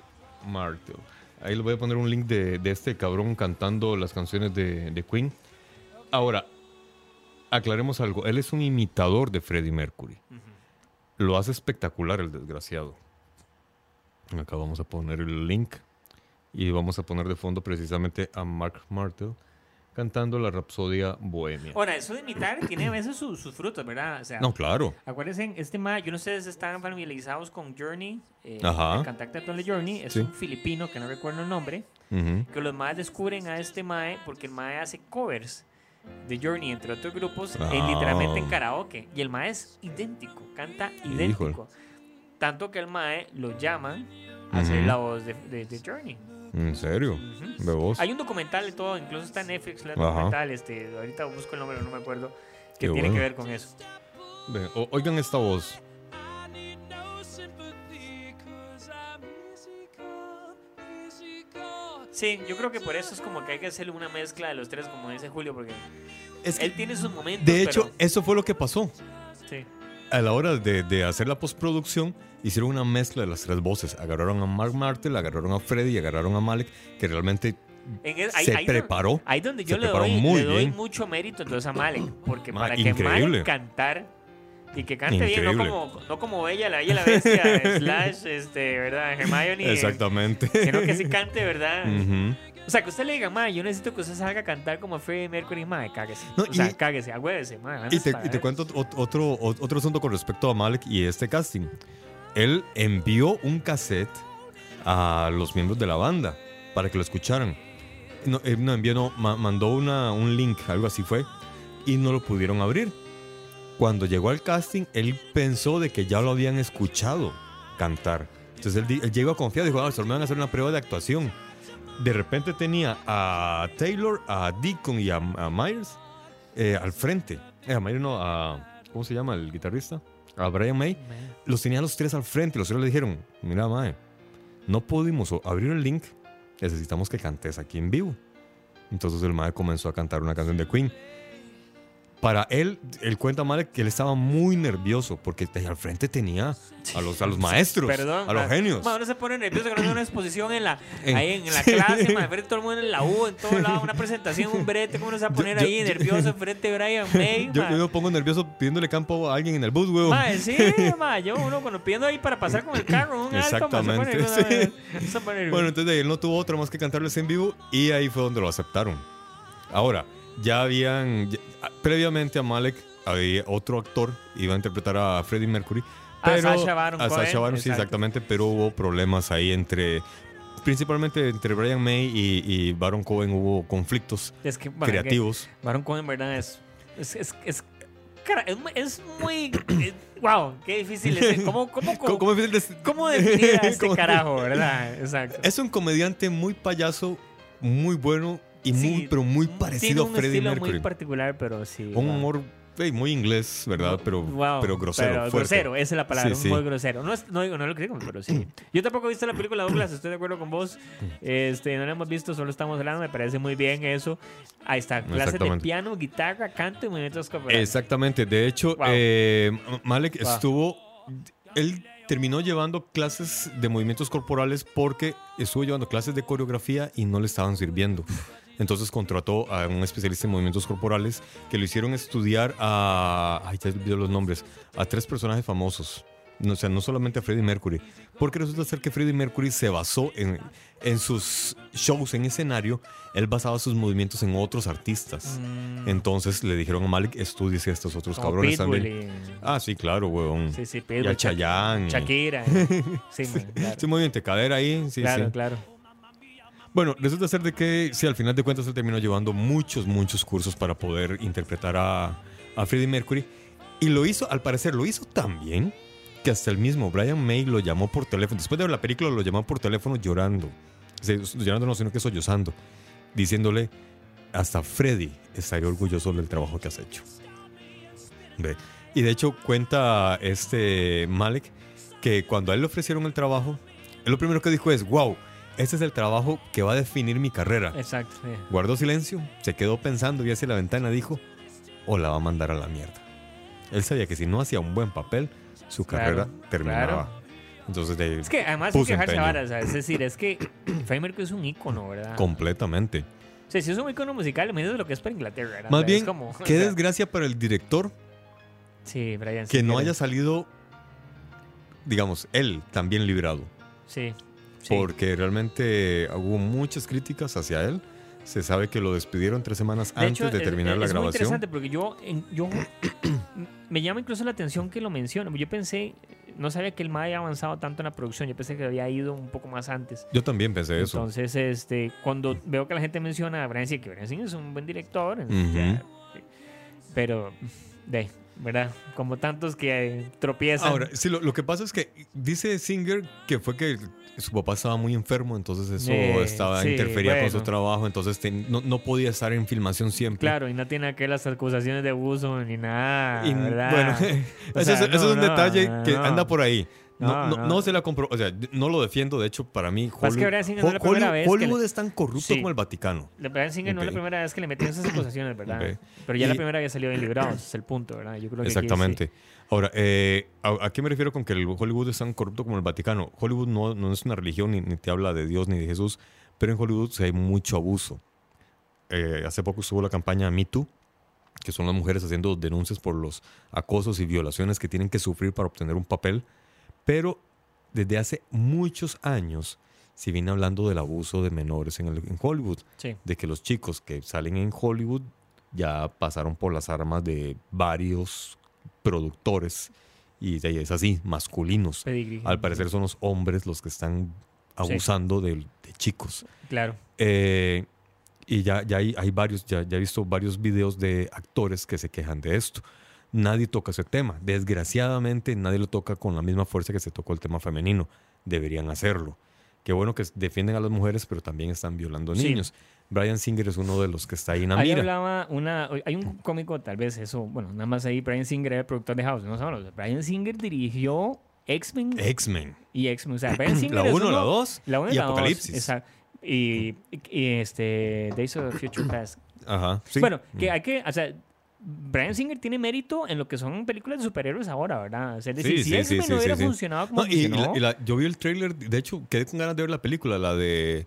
Martel. Ahí le voy a poner un link de, de este cabrón cantando las canciones de, de Queen. Ahora, aclaremos algo. Él es un imitador de Freddie Mercury. Lo hace espectacular el desgraciado. Acá vamos a poner el link. Y vamos a poner de fondo precisamente a Mark Martel cantando la Rapsodia Bohemia. Ahora, eso de imitar tiene a veces sus, sus frutos, ¿verdad? O sea, No, claro. acuérdense, este ma, yo no sé si están familiarizados con Journey, eh, Ajá. el cantante actual de Journey, es Sí. un filipino que no recuerdo el nombre, Ujú. que los más descubren a este mae porque el mae hace covers de Journey, entre otros grupos, en, Ah. literalmente en karaoke. Y el mae es idéntico, canta idéntico. Tanto que el mae lo llama a hacer la voz de, de- de Journey. ¿En serio? ¿De vos? Hay un documental y todo, incluso está en Netflix, documental, este, ahorita busco el nombre, no me acuerdo, que Qué tiene bueno. que ver con eso. Oigan esta voz. Sí, yo creo que por eso es como que hay que hacerle una mezcla de los tres, como dice Julio, porque Es que, él tiene sus momentos. de hecho, pero- eso fue lo que pasó. sí. A la hora de, de hacer la postproducción, hicieron una mezcla de las tres voces. Agarraron a Mark Martel, agarraron a Freddy y agarraron a Malek, que realmente En el- ahí- se ahí preparó. Ahí donde yo le doy, le mucho mérito entonces a Malek, porque Ma, para que. Malek cantar y que cante bien, no como, no como Bella, la Bella la Bestia, slash, este, ¿verdad? Hermione, Exactamente. sino que sí cante, ¿verdad? O sea, que usted le diga, ma, yo necesito que usted salga a cantar como Freddie Mercury, ma, cáguese. No, o sea, y- cáguese, agüévese, ma. Y te, y te cuento ot- otro, ot- otro asunto con respecto a Malek y este casting. Él envió un cassette a los miembros de la banda para que lo escucharan. No, eh, no envió, no, ma- mandó una, un link, algo así fue, y no lo pudieron abrir. Cuando llegó al casting, él pensó de que ya lo habían escuchado cantar. Entonces él, él llegó a confiar, dijo, ah, solo me van a hacer una prueba de actuación. De repente tenía a Taylor, a Deacon y a, a Myers eh, al frente. Eh, a Myers no, a... ¿Cómo se llama el guitarrista? A Brian May. Los tenía los tres al frente. Los tres le dijeron, mira, Mae, no pudimos abrir el link. Necesitamos que cantes aquí en vivo. Entonces el Mae comenzó a cantar una canción de Queen. Para él, él cuenta mal que él estaba muy nervioso porque al frente tenía a los, a los maestros, Perdón. a los genios. Uno se pone nervioso que no es una exposición en la, En- ahí en, la sí. clase, ma, frente a todo el mundo en la U, en todo lado, una presentación, un brete, ¿cómo uno se va a poner yo- ahí yo- nervioso frente a Brian May? Yo, me pongo nervioso pidiéndole campo a alguien en el bus, weón. Ma, sí, ma, yo uno cuando pidiendo ahí para pasar con el carro, un alto, ma, se pone Exactamente, nervioso, sí. ma, se pone nervioso. Bueno, entonces él no tuvo otra más que cantarles en vivo y ahí fue donde lo aceptaron. Ahora, ya habían, ya- previamente a Malek, había otro actor, iba a interpretar a Freddie Mercury. A Pero, Sacha Baron a Sacha Baron, sí, exactamente, pero hubo problemas ahí entre, principalmente entre Brian May y, y Baron Cohen hubo conflictos es que, bueno, creativos. que Baron Cohen, en verdad, es. Es. Es. es es, mu- es muy. eh, wow, qué difícil es. ¿Cómo, cómo, ¿Cómo, cómo, cómo cómo definir a este ¿Cómo- carajo, verdad? Exacto. Es un comediante muy payaso, muy bueno, y muy, pero muy parecido a Freddie Mercury. muy particular, pero sí. Un humor muy inglés, ¿verdad? Pero, Wow, pero grosero. pero fuerte. grosero, esa es la palabra, Sí, sí. muy grosero. No, no digo, no lo critico, pero sí. Yo tampoco he visto la película Douglas, estoy de acuerdo con vos. Este, no la hemos visto, solo estamos hablando, me parece muy bien eso. Ahí está, clases de piano, guitarra, canto y movimientos corporales. Exactamente. De hecho, Wow. eh, Malek Wow. estuvo. Él terminó llevando clases de movimientos corporales porque estuvo llevando clases de coreografía y no le estaban sirviendo. Entonces contrató a un especialista en movimientos corporales que lo hicieron estudiar a. Ay, ya olvidé los nombres. A tres personajes famosos. No, o sea, no solamente a Freddie Mercury. Porque resulta ser que Freddie Mercury se basó en, en sus shows en escenario. Él basaba sus movimientos en otros artistas. Entonces le dijeron a Malik, estudies a estos otros Mm. Como cabrones Pitbull también. y- Ah, sí, claro, weón. Sí, sí, y Pitbull, a Shak- Chayanne. y- Shakira. Sí, man, claro. Sí, muy bien, te cadera ahí. Sí, claro, sí. claro. Bueno, resulta ser de que, sí, al final de cuentas él terminó llevando muchos, muchos cursos para poder interpretar a, a Freddie Mercury. Y lo hizo, al parecer, lo hizo tan bien que hasta el mismo Brian May lo llamó por teléfono. Después de ver la película, lo llamó por teléfono llorando. Llorando no, sino que sollozando. Diciéndole, hasta Freddie estaría orgulloso del trabajo que has hecho. Ve. Y de hecho cuenta este Malek que cuando a él le ofrecieron el trabajo, él lo primero que dijo es, wow, este es el trabajo que va a definir mi carrera. Exacto. sí. Guardó silencio, se quedó pensando y hacia la ventana dijo, o la va a mandar a la mierda. Él sabía que si no hacía un buen papel, su Claro, carrera terminaba. claro. Entonces, de, Es que además hay que dejarse varas. Es decir, es que Freddie Mercury es un ícono, ¿verdad? completamente. O sea, si es un ícono musical, imagínate lo que es para Inglaterra, ¿verdad? Más bien, como- o qué sea, desgracia para el director Sí, Brian que no haya salido, digamos, él también librado. Sí. Sí. Porque realmente hubo muchas críticas hacia él. Se sabe que lo despidieron tres semanas De antes hecho, de es- terminar es, la es grabación. interesante porque yo, me llama incluso la atención que lo mencione. Yo pensé, no sabía que el MAE había avanzado tanto en la producción. Yo pensé que había ido un poco más antes. Yo también pensé eso. Entonces, este, cuando veo que la gente menciona a Singer, que Brian Singer es un buen director, ya, pero de, ¿verdad? Como tantos que eh, tropiezan. Ahora, sí, lo, lo que pasa es que dice Singer que fue que su papá estaba muy enfermo, entonces eso Eh, estaba sí, interfería con su bueno. trabajo, entonces no, no podía estar en filmación siempre. Claro, y no tiene aquellas acusaciones de abuso ni nada, Y, ¿verdad? bueno, O eso, es, sea, eso es no, un no, detalle no, que no. anda por ahí. No, No, no, no. no se la compró, o sea, no lo defiendo, de hecho, para mí Pues que Hollywood, Brian Singer no es la primera Hollywood- vez que Hollywood le- es tan corrupto Sí. como el Vaticano. Singer no es la primera vez que le metieron esas acusaciones, ¿verdad? Pero ya Y- la primera vez salió bien librado, ese es el punto, ¿verdad? Yo creo que aquí sí. Exactamente. Ahora, eh, ¿a, a qué me refiero con que el Hollywood es tan corrupto como el Vaticano? Hollywood no, no es una religión ni, ni te habla de Dios ni de Jesús, pero en Hollywood sí hay mucho abuso. Eh, hace poco estuvo la campaña Me Too, que son las mujeres haciendo denuncias por los acosos y violaciones que tienen que sufrir para obtener un papel, pero desde hace muchos años se viene hablando del abuso de menores en, el- en Hollywood Sí. de que los chicos que salen en Hollywood ya pasaron por las armas de varios productores y es así, masculinos. Pedigrí. Al parecer son los hombres los que están abusando de, de chicos. Claro. Eh, y ya, ya hay, hay varios, ya, ya he visto varios videos de actores que se quejan de esto. Nadie toca ese tema. Desgraciadamente nadie lo toca con la misma fuerza que se tocó el tema femenino. Deberían hacerlo. Qué bueno que defienden a las mujeres, pero también están violando Sí. niños. Brian Singer es uno de los que está ahí en la Ahí mira. hablaba una. Hay un cómico, tal vez eso. Bueno, nada más ahí. Brian Singer era el productor de House. No sabemos. Brian Singer dirigió X-Men X-Men. y X-Men. O sea, Brian Singer La es 1, uno- la 2 la uno y la dos, Apocalipsis. exacto. Y, y este. Days of Future Past. Ajá. sí. Bueno, que hay que. O sea, Brian Singer tiene mérito en lo que son películas de superhéroes ahora, ¿verdad? O sea, es Sí, si sí, sí, no hubiera funcionado como No, y, la- y la- yo vi el trailer, de hecho, quedé con ganas de ver la película, la de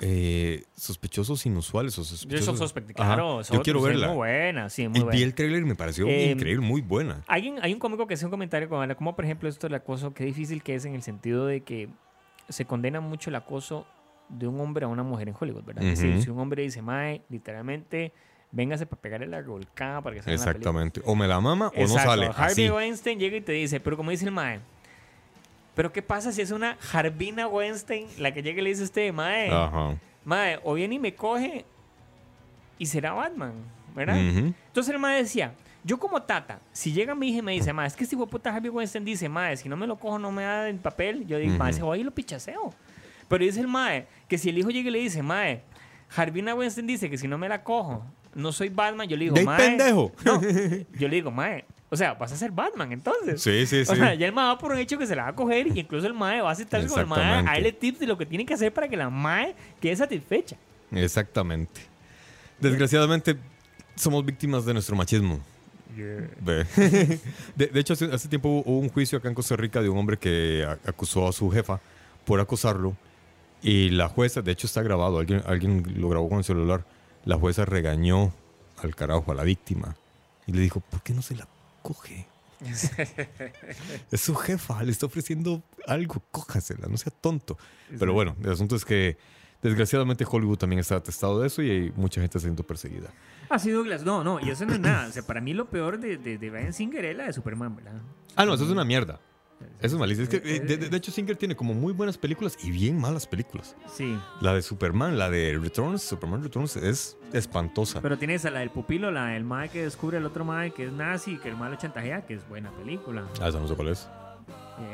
eh, Sospechosos Inusuales o Yo Sospechosos. soy sospe- Ajá, claro, Yo quiero verla. Muy buena, sí, muy y buena. vi el trailer y me pareció Eh, increíble, muy buena. Hay un cómico que hace un comentario con como por ejemplo esto del acoso, qué difícil que es en el sentido de que se condena mucho el acoso de un hombre a una mujer en Hollywood, ¿verdad? Es decir, Ujú. si un hombre dice, mae, literalmente, véngase para pegarle la revolcada para que salga en la película". Exactamente. O me la mama o no sale. Harvey Así. Weinstein llega y te dice, pero como dice el mae, pero ¿qué pasa si es una Harvina Weinstein la que llega y le dice a usted, mae, Ajá. mae, o viene y me coge y será Batman, ¿verdad? Entonces el mae decía, yo como tata, si llega mi hija y me dice, mae, es que este puta Harvey Weinstein dice, mae, si no me lo cojo no me da el papel, yo digo, mae, Ujú. se voy y lo pichaseo. Pero dice el mae, que si el hijo llega y le dice, mae, Harvina Weinstein dice que si no me la cojo, no soy Batman. Yo le digo, ¡De mae. pendejo! No, yo le digo, mae. O sea, vas a ser Batman entonces. Sí, sí, sí. O sea, ya el mae va por un hecho que se la va a coger y incluso el mae va a sentarse con el mae a Exactamente. darle tips de lo que tiene que hacer para que la mae quede satisfecha. Exactamente. Desgraciadamente, somos víctimas de nuestro machismo. De, de hecho, hace, hace tiempo hubo un juicio acá en Costa Rica de un hombre que a- acusó a su jefa por acosarlo. Y la jueza, de hecho está grabado, alguien, alguien lo grabó con el celular. La jueza regañó al carajo, a la víctima. Y le dijo, ¿por qué no se la coge? es su jefa, le está ofreciendo algo, cójasela, no sea tonto. Pero bueno, el asunto es que desgraciadamente Hollywood también está atestado de eso y hay mucha gente siendo perseguida. Ah, sí, Douglas. No, no, y eso no es nada. O sea, para mí lo peor de, de, de Bryan Singer es la de Superman, ¿verdad? Ah, no, eso es una mierda. Eso es malísimo. Es que, eh, de, de- hecho, Singer tiene como muy buenas películas y bien malas películas. Sí. La de Superman, la de Returns, Superman Returns es espantosa. Pero tienes a la del pupilo, la del mae que descubre al otro mae que es nazi y que el mae lo chantajea, que es buena película. Ah, esa no sé cuál es.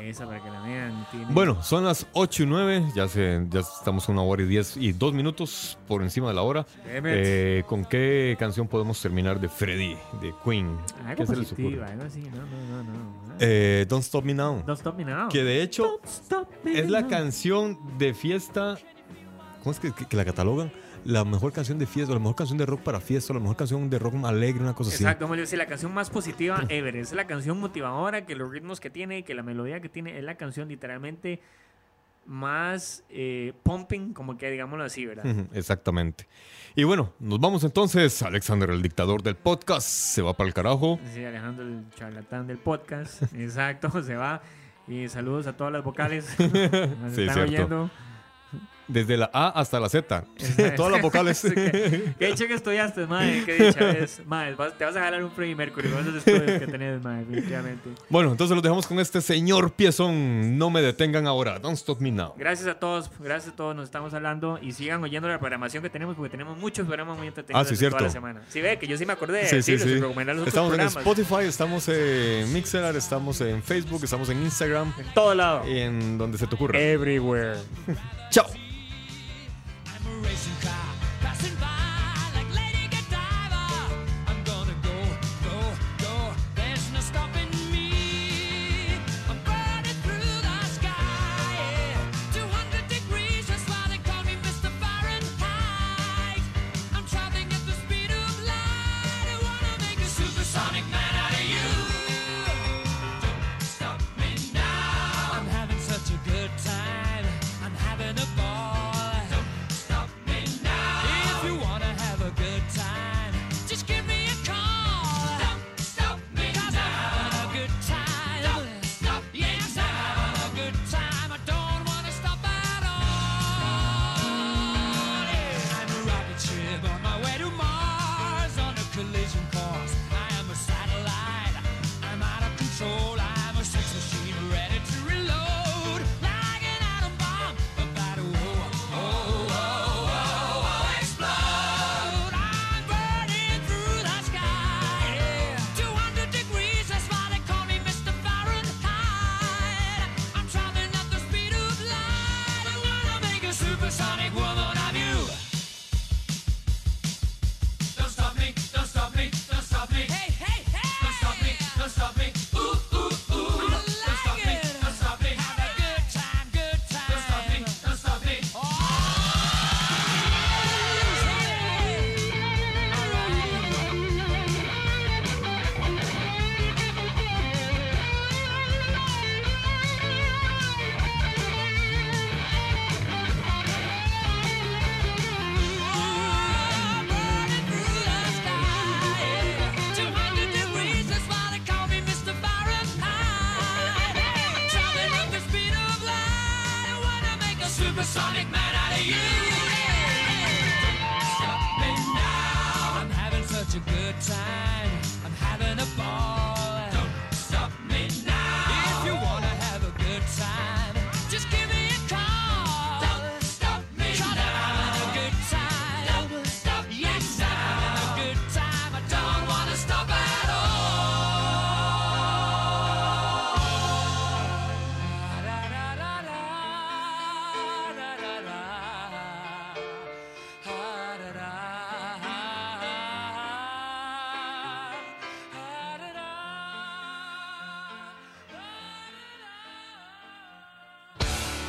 Esa para que la vean. tiene- Bueno, son las 8 y 9, ya, se, ya estamos a una hora y 10 y 2 minutos por encima de la hora. Eh, ¿Con qué canción podemos terminar de Freddy, de Queen? algo ¿Qué se les positivo, ocurre? algo así. No, no, no, no. Eh, Don't Stop Me Now. Don't stop me now. Que de hecho es la now. canción de fiesta. ¿Cómo es que, que- que la catalogan? La mejor canción de fiesta, la mejor canción de rock para fiesta, la mejor canción de rock alegre, una cosa Exacto, como yo decía, la canción más positiva ever. Es la canción motivadora, que los ritmos que tiene, que la melodía que tiene, es la canción literalmente más eh, pumping, como que digámoslo así, ¿verdad? así. Exactamente. Y bueno, nos vamos entonces. Alexander, el dictador del podcast, se va para el carajo. Sí, Alejandro, el charlatán del podcast. Exacto, se va. Y saludos a todas las vocales. Nos Sí, están cierto. oyendo. Desde la A hasta la Z. Todas las vocales. ¿Qué, qué dicho que estudiaste, madre? ¿Qué dicha es? Madre, vas- te vas a jalar un Freddie Mercury con esos estudios que tenés, madre, definitivamente. bueno, entonces los dejamos con este señor piezón. No me detengan ahora. Don't stop me now. Gracias a todos, gracias a todos, nos estamos hablando y sigan oyendo la programación que tenemos porque tenemos muchos programas muy entretenidos Ah, sí, durante toda cierto. la semana. Sí, ve que yo sí me acordé Sí, sí, sí. recomendar los Estamos en. Spotify, estamos en Mixer, estamos en Facebook, estamos en Instagram, En todo lado. y en donde se te ocurra. Everywhere. Chao. Racing car passing by